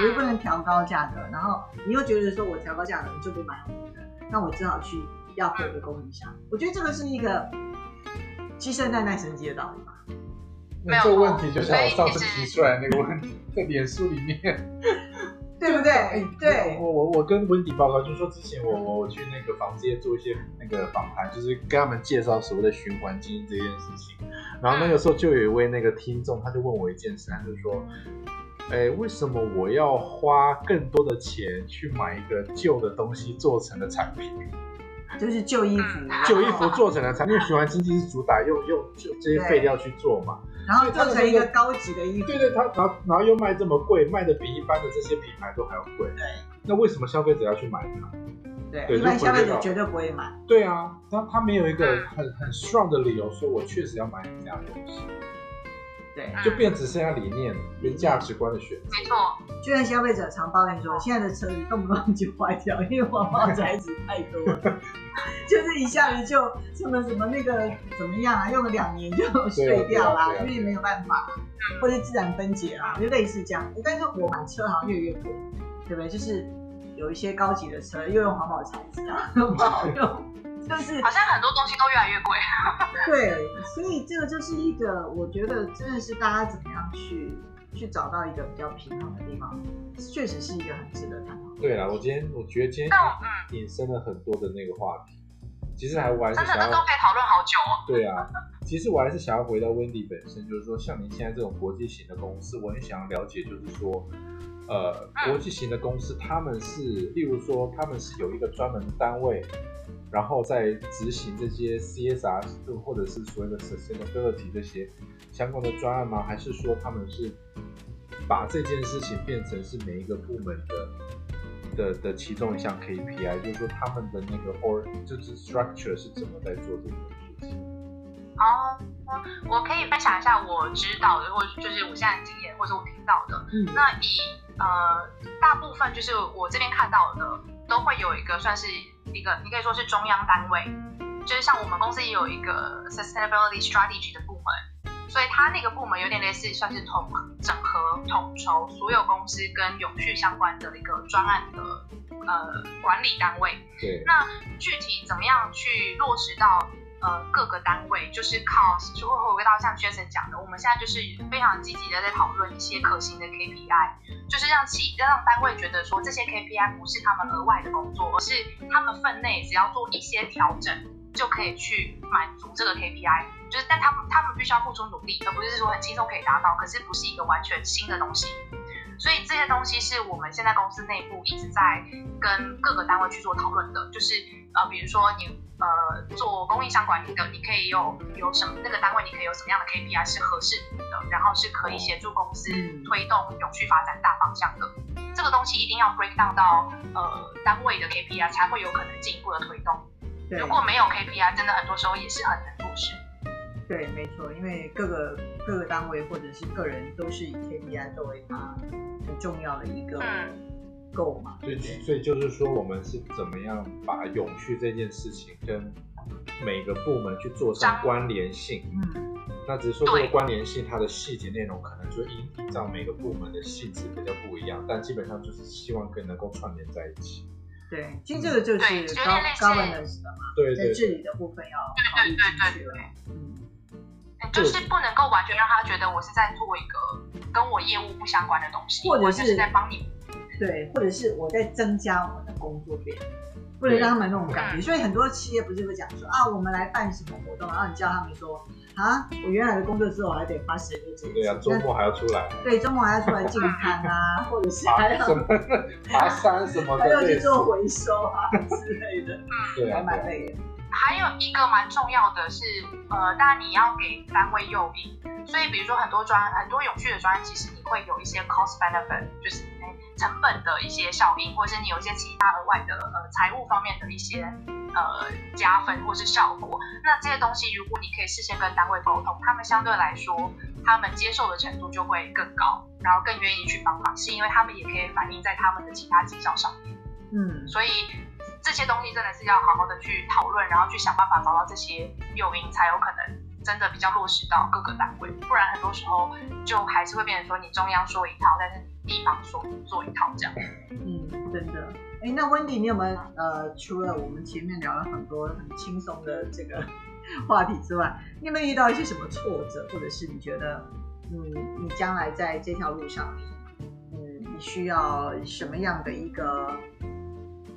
我又不能调高价格，然后你又觉得说我调高价格你就不买我的，那我只好去要回的供应商。我觉得这个是一个鸡生蛋，蛋生鸡的道理吧。那这个问题就像我上次提出来那个问题，在脸书里面，对不对？对，我我我跟温迪报告，就是说之前我我去那个房间做一些那个访谈，就是跟他们介绍所谓的循环经济这件事情。然后那个时候就有一位那个听众，他就问我一件事，他就说，哎，为什么我要花更多的钱去买一个旧的东西做成的产品？就是旧衣服，旧衣服做成的产品，因为循环经济是主打用用就这些废料去做嘛。然后做成一个高级的衣服，对对，他然后然后又卖这么贵，卖的比一般的这些品牌都还要贵。对，那为什么消费者要去买它？对，一般消费者绝对不会买。对啊，他他没有一个很很 strong 的理由说，我确实要买你这样东西。对，就变只剩下理念跟价值观的选择。没错，就像消费者常抱怨说，现在的车子动不动就坏掉，因为环保材质太多，就是一下子就什么什么那个怎么样啊，用了两年就碎掉啦，因为没有办法，或者自然分解啦，就类似这样。但是我买车好像越来越贵，对不对？就是有一些高级的车又用环保材质啊，不好用。就是好像很多东西都越来越贵，对，所以这个就是一个，我觉得真的是大家怎么样去去找到一个比较平衡的地方，确实是一个很值得探讨。对啊，我今天我觉得今天引申了很多的那个话题，其实还我还是想要都可以讨论好久哦。对啊，其实我还是想要回到 Wendy 本身，就是说像您现在这种国际型的公司，我很想要了解，就是说，呃，国际型的公司他们是，例如说他们是有一个专门的单位。然后在执行这些 CSR 或者是所谓的 sustainability 这些相关的专案吗？还是说他们是把这件事情变成是每一个部门的的的其中一项 KPI，就是说他们的那个 or 就是 structure 是怎么在做这件事情。哦，我可以分享一下我知道的，或者就是我现在的经验，或者我听到的。嗯，那以呃大部分就是我这边看到的，都会有一个算是一个，你可以说是中央单位，就是像我们公司也有一个 sustainability strategy 的部门，所以它那个部门有点类似算是统整合统筹所有公司跟永续相关的一个专案的呃管理单位。对，那具体怎么样去落实到呃各个单位，就是靠就会回归到像 Jason 讲的，我们现在就是非常积极的在讨论一些可行的 KPI，就是让企让单位觉得说这些 KPI 不是他们额外的工作，而是他们分内只要做一些调整就可以去满足这个 KPI，就是但他们他们必须要付出努力，而不是说很轻松可以达到，可是不是一个完全新的东西。所以这些东西是我们现在公司内部一直在跟各个单位去做讨论的，就是呃，比如说你呃做公益相关的，你可以有有什么那个单位你可以有什么样的 KPI 是合适的，然后是可以协助公司嗯推动永续发展大方向的。这个东西一定要 break down 到呃单位的 KPI 才会有可能进一步的推动。对如果没有 KPI，真的很多时候也是很难做事。对，没错，因为各个各个单位或者是个人都是以 KPI 作为他很重要的一个嗯 goal 嘛，所以对？所以就是说，我们是怎么样把永续这件事情跟每个部门去做上关联性？嗯，那只是说这个关联性，它的细节内容可能就依依照每个部门的性质比较不一样，但基本上就是希望跟能够串联在一起。对，其实这个就是对有点 gov 类似 governance 的嘛，对对在治理的部分要考虑进去了。嗯，就是不能够完全让他觉得我是在做一个跟我业务不相关的东西，或者是是在帮你。对，或者是我在增加我的工作量，不能让他们那种感觉。嗯所以很多企业不是会讲说啊，我们来办什么活动，然后你叫他们说啊，我原来的工作之后还得花时间这对啊，周末还要出来。对，周末还要出来进餐啊，或者是还要爬什么 爬山什么的，还要去做回收啊之类的，还对还，蛮累的。还有一个蛮重要的是，呃，当然你要给单位诱因，所以比如说很多专很多永续的专案，其实你会有一些 cost benefit，就是哎成本的一些效应，或者是你有一些其他额外的呃财务方面的一些呃加分或是效果。那这些东西如果你可以事先跟单位沟通，他们相对来说他们接受的程度就会更高，然后更愿意去帮忙，是因为他们也可以反映在他们的其他绩效上面。嗯，所以这些东西真的是要好好的去讨论，然后去想办法找到这些诱因，才有可能真的比较落实到各个单位。不然很多时候就还是会变成说你中央说一套，但是你地方说做一套这样。嗯，真的。哎，那温迪，你有没有呃，除了我们前面聊了很多很轻松的这个话题之外，你有没有遇到一些什么挫折，或者是你觉得，嗯，你将来在这条路上，嗯，你需要什么样的一个，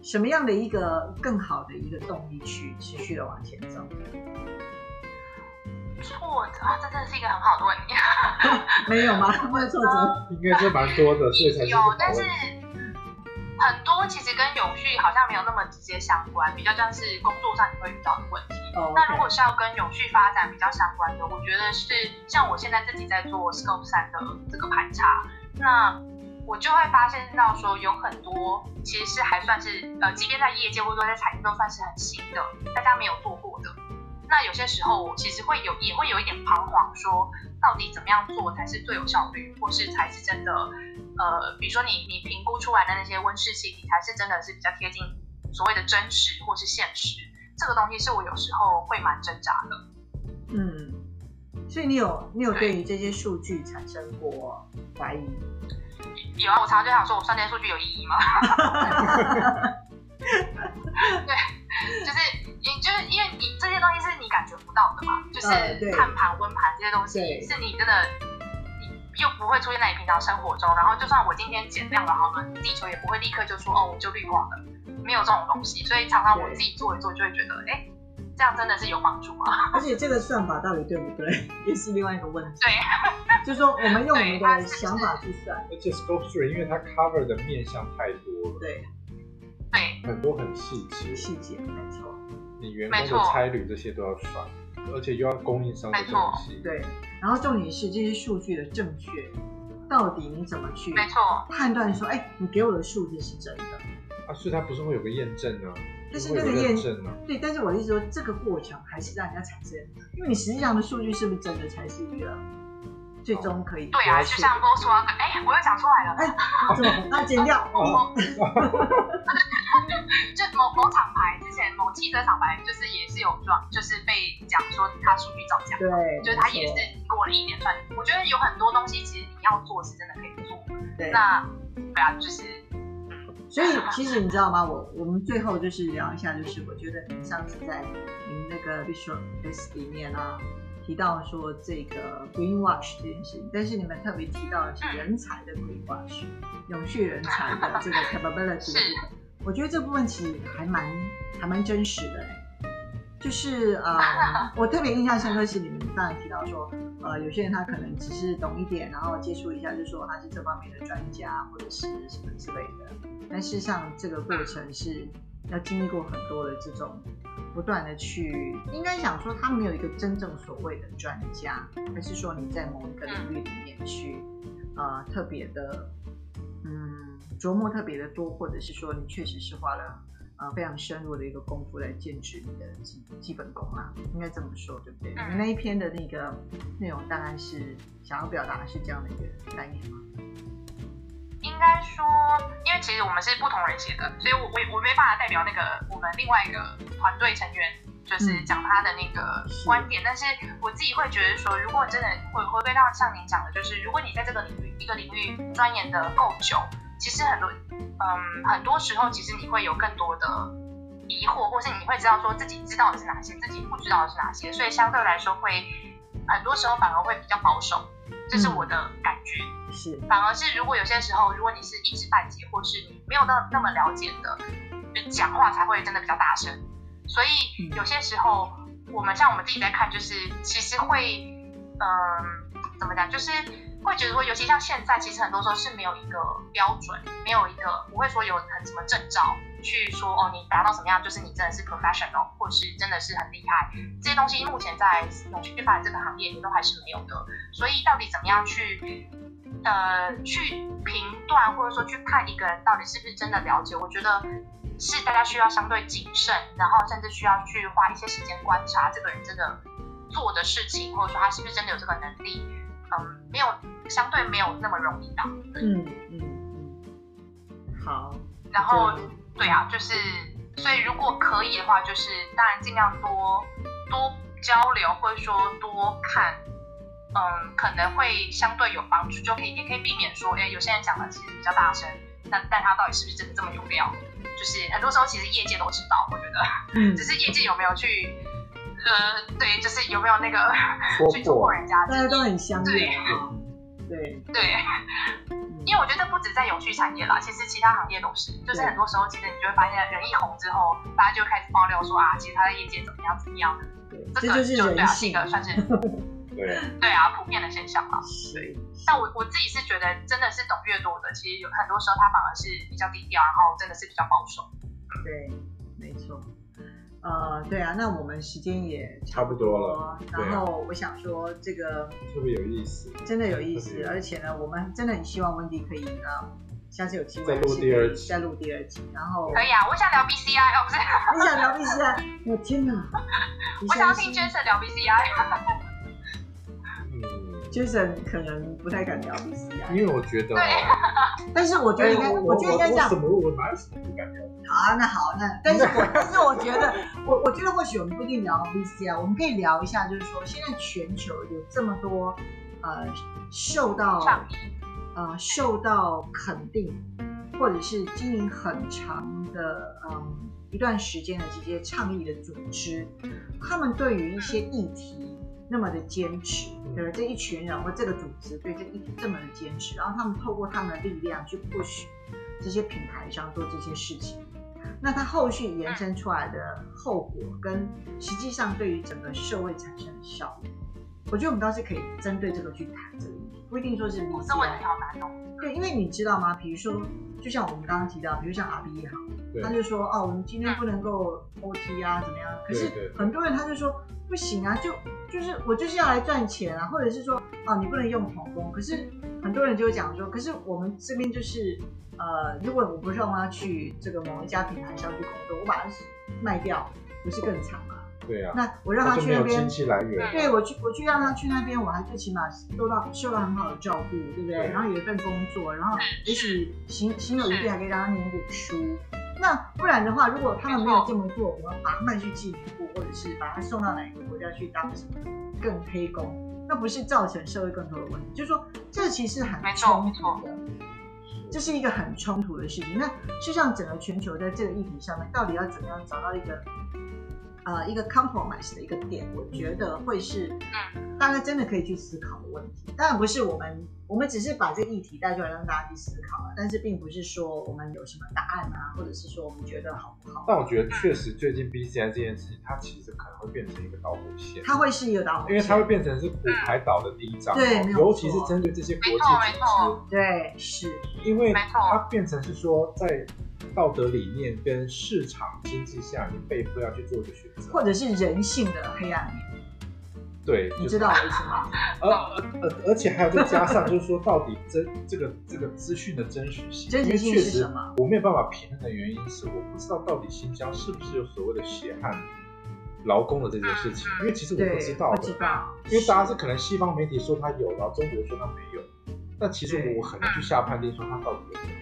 什么样的一个更好的一个动力去持续的往前走？挫折啊，这真的是一个很好的问题。没有吗？没有挫折？应该是蛮多的，所以才是有，但是很多其实跟永续好像没有那么直接相关，比较像是工作上你会遇到的问题。哦那如果是要跟永续发展比较相关的，我觉得是像我现在自己在做 Scope 三的这个盘查，那我就会发现到说有很多其实是还算是呃，即便在业界或者说在产业都算是很新的，大家没有做过的。那有些时候我其实会有也会有一点彷徨，说到底怎么样做才是最有效率，或是才是真的呃，比如说你你评估出来的那些温室气体才是真的是比较贴近所谓的真实或是现实。这个东西是我有时候会蛮挣扎的。嗯，所以你有你有对于这些数据产生过怀疑？有啊，我常常就想说，我算这些数据有意义吗？对，就是你就是因为你这些东西是你感觉不到的嘛，就是碳盘、温盘这些东西是你真的，你又不会出现在你平常生活中。然后就算我今天减量了好了，地球也不会立刻就说哦我就绿光了，没有这种东西。所以常常我自己做一做，就会觉得，哎，这样真的是有帮助吗？而且这个算法到底对不对，也是另外一个问题。对，就是说我们用我们的想法去算，而且 Scope Three 因为它 cover 的面向太多了，对。对，很多很细致，细节没错，你员工的差旅这些都要算，而且又要供应商的东西，对。然后重点是这些数据的正确到底你怎么去没错，判断说，哎，你给我的数字是真的？啊，所以它不是会有个验证呢？但是那个验证呢？对，但是我的意思说，这个过程还是让人家产生，因为你实际上的数据是不是真的，才是一个最终可以对啊，就像 Volkswagen，哎，我又讲出来了，哎，怎么那剪掉？哦就某某厂牌之前某汽车厂牌就是也是有撞，就是被讲说它数据造假，对，就是它也是过了一连串。我觉得有很多东西其实你要做是真的可以做，对。那对啊，就是所以其实你知道吗？我我们最后就是聊一下，就是我觉得你上次在你们那个 Visual S 里面啊，提到说这个 Green Wash 这件事情，但是你们特别提到的是人才的 Green Wash，永续人才的这个 capability 的部分，我觉得这部分其实还蛮还蛮真实的欸就是呃，我特别印象深刻是你们刚才提到说，呃，有些人他可能只是懂一点，然后接触一下就说他是这方面的专家或者是什么之类的，但事实上这个过程是要经历过很多的这种不断的去，应该想说他没有一个真正所谓的专家，而是说你在某一个领域里面去呃特别的嗯琢磨特别的多，或者是说你确实是花了。呃，非常深入的一个功夫来建制你的基基本功啦，应该这么说，对不对？嗯你那一篇的那个内容大概是想要表达的是这样的一个概念吗？应该说，因为其实我们是不同人写的，所以我我我没办法代表那个我们另外一个团队成员，就是讲他的那个观点。但是我自己会觉得说，如果真的回回归到像您讲的，就是如果你在这个领域一个领域钻研的够久，其实很多嗯很多时候其实你会有更多的疑惑，或是你会知道说自己知道的是哪些，自己不知道的是哪些，所以相对来说会很多时候反而会比较保守，这是我的感觉。是，反而是如果有些时候，如果你是一知半解，或是你没有那那么了解的，就讲话才会真的比较大声。所以有些时候，我们像我们自己在看，就是其实会，嗯、怎么讲，就是会觉得说，尤其像现在，其实很多时候是没有一个标准，没有一个不会说有很什么证照去说哦，你达到什么样，就是你真的是 professional，或是真的是很厉害。这些东西目前在永续发展这个行业你都还是没有的。所以到底怎么样去？呃，去评断或者说去看一个人到底是不是真的了解，我觉得是大家需要相对谨慎，然后甚至需要去花一些时间观察这个人真的做的事情，或者说他是不是真的有这个能力。嗯，没有相对没有那么容易的。嗯嗯嗯，好，然后这对啊，就是所以如果可以的话，就是当然尽量多多交流，或者说多看。嗯，可能会相对有帮助，就可以也可以避免说，哎，有些人讲的其实比较大声，但但他到底是不是真的这么有料？就是很多时候其实业界都知道，我觉得，嗯 只是业界有没有去，呃，对，就是有没有那个 去突破破，人家的大家都很相对对，因为我觉得不止在永续产业啦，其实其他行业都是，就是很多时候其实你就会发现人一红之后，大家就开始爆料说啊，其实他的业界怎么样怎么样，对，这个就是人就对啊，是一性，个算是。对，对啊普遍的现象嘛。对，但我我自己是觉得，真的是懂越多的，其实有很多时候他反而是比较低调，然后真的是比较保守。对。呃，对啊，那我们时间也差不多了，然后我想说，这个特别有意思。真的有意思，而且呢，我们真的很希望温迪可以啊，下次有机会再录是可以第二集再录第二集。然后可以啊，我想聊 BCI 哦，不是，你想聊 B C I？我天哪！我想要听 Jason 聊 BCI。嗯，Jason 可能不太敢聊 I，因为我觉得哦，但是我觉得应该，哎我觉得应该这样我什么我哪有什么不敢聊？啊。那好，那但是我但是我觉得，我我觉得或许我们不一定聊 I，我们可以聊一下，就是说现在全球有这么多呃受到呃受到肯定，或者是经营很长的嗯一段时间的这些倡议的组织，他们对于一些议题那么的坚持，对？这一群人或这个组织对这一这么的坚持，然后他们透过他们的力量去 push 这些品牌商做这些事情。那它后续延伸出来的后果，跟实际上对于整个社会产生的效果，我觉得我们倒是可以针对这个去谈这个议题，不一定说是难哦。对，因为你知道吗？比如说，就像我们刚刚提到，比如像阿 B 也好，他就说哦，我们今天不能够 O T 啊，怎么样？可是很多人他就说不行啊，就就是我就是要来赚钱啊，或者是说哦你不能用童工，可是很多人就会讲说，可是我们这边就是呃，如果我不是让他去这个某一家品牌商去工作，我把它卖掉，不是更惨吗？对啊，那我让他去那边经，济来源。对我去我去让他去那边，我还最起码受到受到很好的照顾，对不对？对然后有一份工作，然后也许行行有余力还可以让他念一点书。那不然的话，如果他们没有这么做，我们把他卖去妓女部，或者是把他送到哪一个国家去当什么更黑工，那不是造成社会更多的问题？就是说，这其实很冲突的。这是一个很冲突的事情。那事实上，整个全球在这个议题上面，到底要怎么样找到一个呃一个 compromise 的一个点？我觉得会是大家真的可以去思考的问题。当然不是我们我们只是把这个议题带出来让大家去思考了，但是并不是说我们有什么答案啊，或者是说我们觉得好不好？但我觉得确实最近 BCI 这件事情，它其实可能会变成一个导火线，它会是一个导火线，因为它会变成是骨牌岛的第一章，对没有尤其是针对这些国际组织对是，因为它变成是说在道德理念跟市场经济下，你被迫要去做一个选择，或者是人性的黑暗面，对，你知道我意思吗？而而而且还有再加上，就是说到底真这个这个资讯的真实性，真实性是什么？我没有办法评论的原因是，我不知道到底新疆是不是有所谓的血汗劳工的这件事情，因为其实我，不知道知，道，因为大家是可能西方媒体说他有，然后中国说他没有，但其实我很难去下判定说他到底有没有。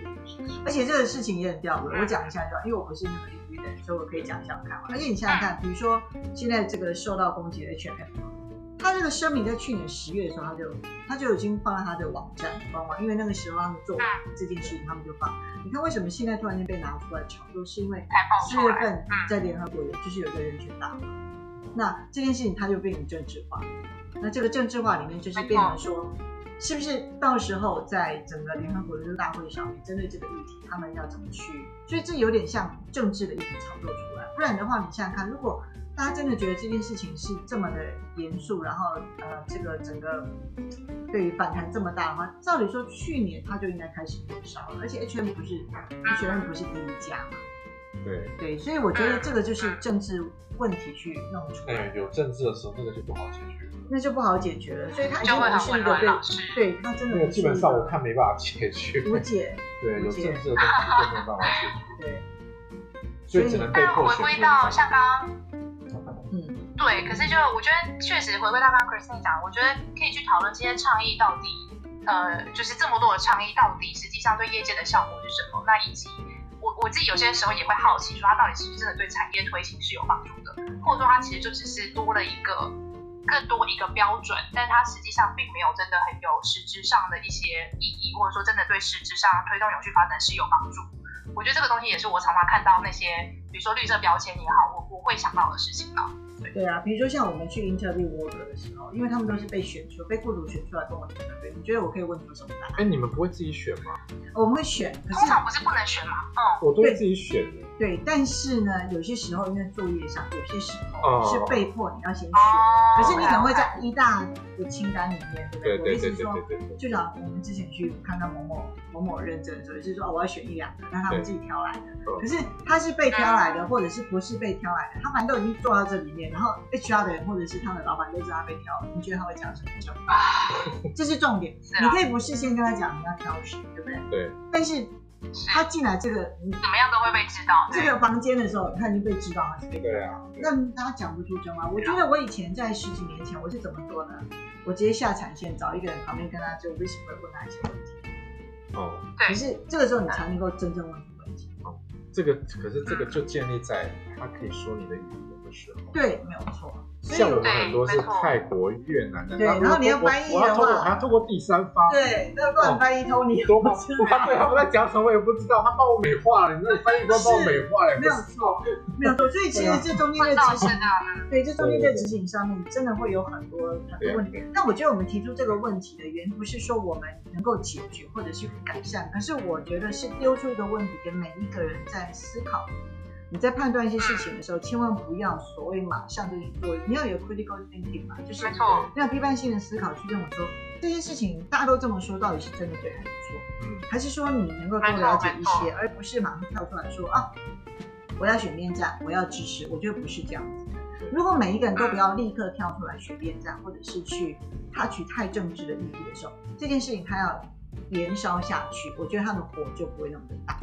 而且这个事情也很吊诡，我讲一下就好，因为我不是那个领域的人，所以我可以讲一下我看法。而且你想想看，比如说现在这个受到攻击的 H&M，他这个声明在去年十月的时候，他就他就已经放在他的网站官网，因为那个时候他们做这件事情，他们就放。你看为什么现在突然间被拿出来炒作，是因为四。月份在联合国有就是有一个人权大会，那这件事情它就变成政治化。那这个政治化里面就是变成说，是不是到时候在整个联合国的这个大会上面，针对这个议题，他们要怎么去？所以这有点像政治的议题炒作出来。不然的话，你想想看，如果大家真的觉得这件事情是这么的严肃，然后呃，这个整个对于反弹这么大的话，照理说去年它就应该开始燃烧了，而且 H&M 不是 H&M 不是第一家嘛，对，对，所以我觉得这个就是政治问题去弄出来，哎，有政治的时候，那个就不好解决了。那就不好解决了。所以它已经就会不是一个很混乱，被老师。对它真的基本上我看没办法解决。无解，对，有政治的东西都没有办法解决，对，所以只能被但回归到像刚刚嗯，对，可是就我觉得确实回归到刚刚 Christine 讲，我觉得可以去讨论这些倡议到底，呃，就是这么多的倡议到底实际上对业界的效果是什么？那以及我我自己有些时候也会好奇，说它到底是不是真的对产业推行是有帮助的，或者说它其实就只是多了一个更多一个标准，但它实际上并没有真的很有实质上的一些意义，或者说真的对实质上推动永续发展是有帮助。我觉得这个东西也是我常常看到那些，比如说绿色标签也好，我我会想到的事情啦。对啊，比如说像我们去 interview worker 的时候，因为他们都是被选出、被雇主选出来跟我 interview，你觉得我可以问出什么答案？哎，你们不会自己选吗？我们会选，可通常不是不能选吗，嗯，我都会自己选的。对，但是呢，有些时候因为作业上，有些时候哦是被迫你要先选，哦，可是你可能会在一大的清单里面，对不我的对对对意思是说，对对对对。就像我们之前去看到某某某某认证的时候，就是说哦，我要选一两个，让他们自己挑来的。嗯可是他是被挑来的，或者是不是被挑来的，他反正都已经做到这里面，然后 HR 的人或者是他的老板都知道他被挑了，你觉得他会讲什么？这是重点。啊你可以不事先跟他讲你要挑谁，对不对？对。但是他进来这个你怎么样都会被知道。这个房间的时候，他已经被知道他是被对啊，那他讲不出真话。我觉得我以前在十几年前我是怎么做呢？我直接下产线找一个人旁边跟他就 whisper 问他一些问题。哦，对可是这个时候你才能够真正问出问题。哦这个可是这个就建立在他可以说你的语言的时候。对，没有错。像我们很多是泰国、越南的，对然后你要我翻译的我要透过话还要透过第三方，对，那乱翻译偷你多么他对他们在讲什么我也不知道，他帮我美化了，你那个翻译官帮我美化了，没有错，没有错。所以其实这中间的执行问到是这，样，对，这中间在执行上面真的会有很多很多问题。但我觉得我们提出这个问题的原因，不是说我们能够解决或者是改善，可是我觉得是丢出一个问题给每一个人在思考。你在判断一些事情的时候，千万不要所谓马上就去做，你要有 critical thinking 嘛，就是没错，要批判性的思考去认为说这件事情大家都这么说，到底是真的对还是错？嗯，还是说你能够多了解一些，而不是马上跳出来说啊，我要选边站，我要支持。我觉得不是这样子。如果每一个人都不要立刻跳出来选边站，或者是去他取太政治的议题的时候，这件事情他要延烧下去，我觉得他的火就不会那么的大。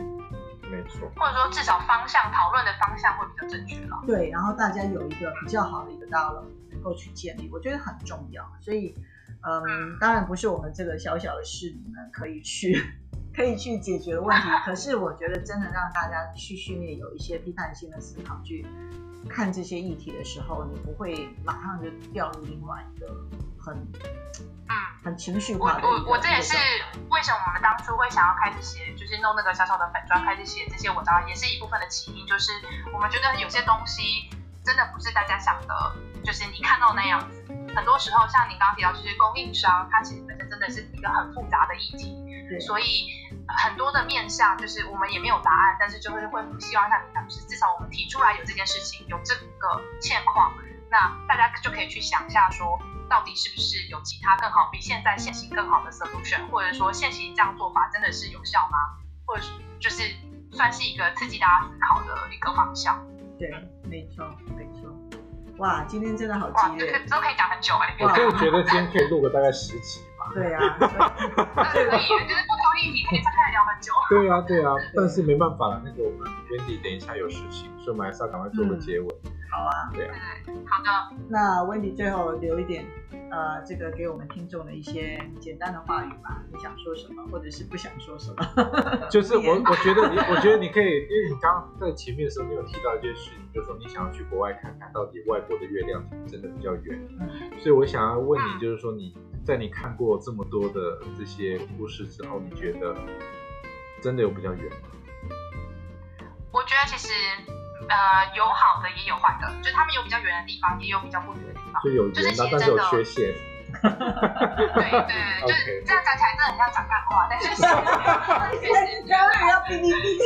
没错。或者说至少方向讨论的方向会比较正确了。对，然后大家有一个比较好的一个 dialog 能够去建立，我觉得很重要。所以，嗯，当然不是我们这个小小的市民们可以去 可以去解决的问题，可是我觉得真的让大家去训练有一些批判性的思考，去看这些议题的时候，你不会马上就掉入另外一个很嗯。很情绪化的我我我这也是为什么我们当初会想要开始写，就是弄那个小小的粉砖，开始写这些文章，也是一部分的起因，就是我们觉得有些东西真的不是大家想的，就是你看到那样子。很多时候，像你刚刚提到，就是供应商，它其实本身真的是一个很复杂的议题，对所以很多的面向，就是我们也没有答案，但是就是会希望像你讲，就是至少提出来有这件事情，有这个现况，那大家就可以去想一下说，到底是不是有其他更好、比现在现行更好的 solution，或者说现行这样做法真的是有效吗？或者是就是算是一个刺激大家思考的一个方向。对，没错没错。哇，今天真的好哇，激烈。都可以讲很久哎、我真的觉得今天可以录个大概十集吧。对啊，对对，可以，就是不同议题可以再开聊很久。对啊，对啊，但是没办法了，那个我们 Wendy 等一下有事情，所以我们还是要赶快做个结尾。好啊。对啊，对，好的，那 Wendy 最后留一点，呃，这个给我们听众的一些简单的话语吧。你想说什么，或者是不想说什么？就是我我觉得你，我觉得你可以，因为你刚刚在前面的时候，你有提到一件事情，就是说你想要去国外看看到底外国的月亮真的比较圆，所以我想要问你，就是说你在你看过这么多的这些故事之后，你觉得真的有比较圆吗？我觉得其实呃有好的也有坏的，就他们有比较圆的地方，也有比较不圆的地方。就有就是圆啊，但是有缺陷。对对 对，就是这样讲起来真的很像讲干话，但是确实然后你要哔哔哔。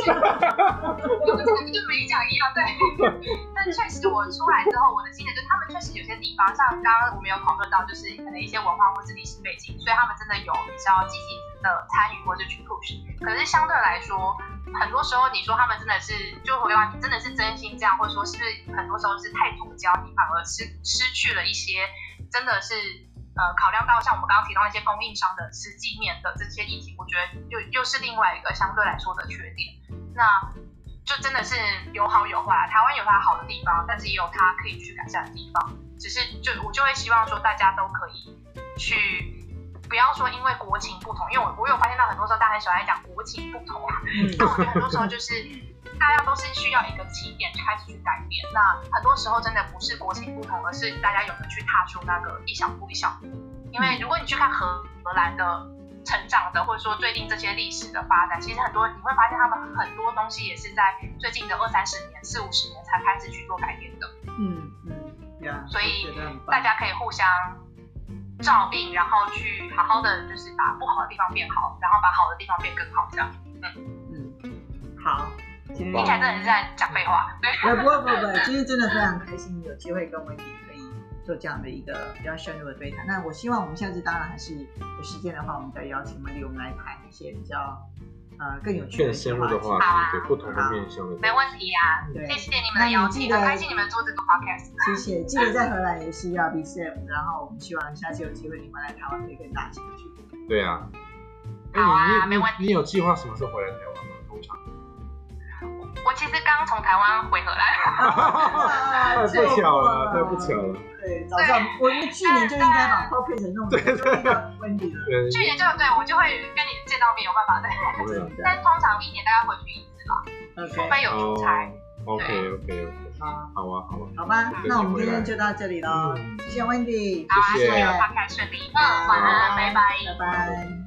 就跟就没讲一样，对。但确实我出来之后，我的经验就是他们确实有些地方，像刚刚我们有讨论到，就是可能一些文化或是历史背景，所以他们真的有比较积极的参与或者去 push。可是相对来说，很多时候你说他们真的是，就回答你真的是真心这样，或者说是不是很多时候是太左交，你反而失失去了一些真的是。呃，考量到像我们刚刚提到那些供应商的实际面的这些议题，我觉得又又是另外一个相对来说的缺点。那就真的是有好有坏啊，台湾有它好的地方，但是也有它可以去改善的地方。只是就我就会希望说大家都可以去，不要说因为国情不同，因为我我有发现到很多时候大家很喜欢讲国情不同啊，但我觉得很多时候就是大家都是需要一个起点开始去改变。那很多时候真的不是国情不同，而是大家有没有去踏出那个一小步一小步。因为如果你去看荷荷兰的成长的，或者说最近这些历史的发展，其实很多你会发现他们很多东西也是在最近的二三十年、四五十年才开始去做改变的。嗯嗯，呀，所以大家可以互相照应，然后去好好的就是把不好的地方变好，然后把好的地方变更好，这样。嗯嗯，好，听起来真的是在讲废话，对。呃，不会不会不会，今天真的非常开心，有机会跟 wendy 可以做这样的一个比较深入的对谈。那我希望我们下次当然还是有时间的话，我们再邀请 wendy，我们来谈一些比较呃更有趣的 深入的话对不同的面向的。没问题啊，对谢谢你们的邀请，那你记得很开心你们做这个 podcast。题。谢谢，记得在荷兰也是要 be safe，然后我们希望下次有机会你们来台湾可以跟大家一起去。对啊。哎好啊没问题你你有计划什么时候回来台湾吗？通常。我其实刚从台湾回荷兰，太太不巧了，太不巧了。对，早上我们去年就应该把就遇到 wendy 了。对，去年就对我就会跟你见到面，有办法的。对啊但通常一年大概回去一次吧，除非有出差。哦 OK OK OK，好，好啊好啊。好吧，那我们今天就到这里喽，嗯谢谢 wendy，好啊，谢谢祝你们 podcast 顺利。嗯，晚安，拜拜。拜拜。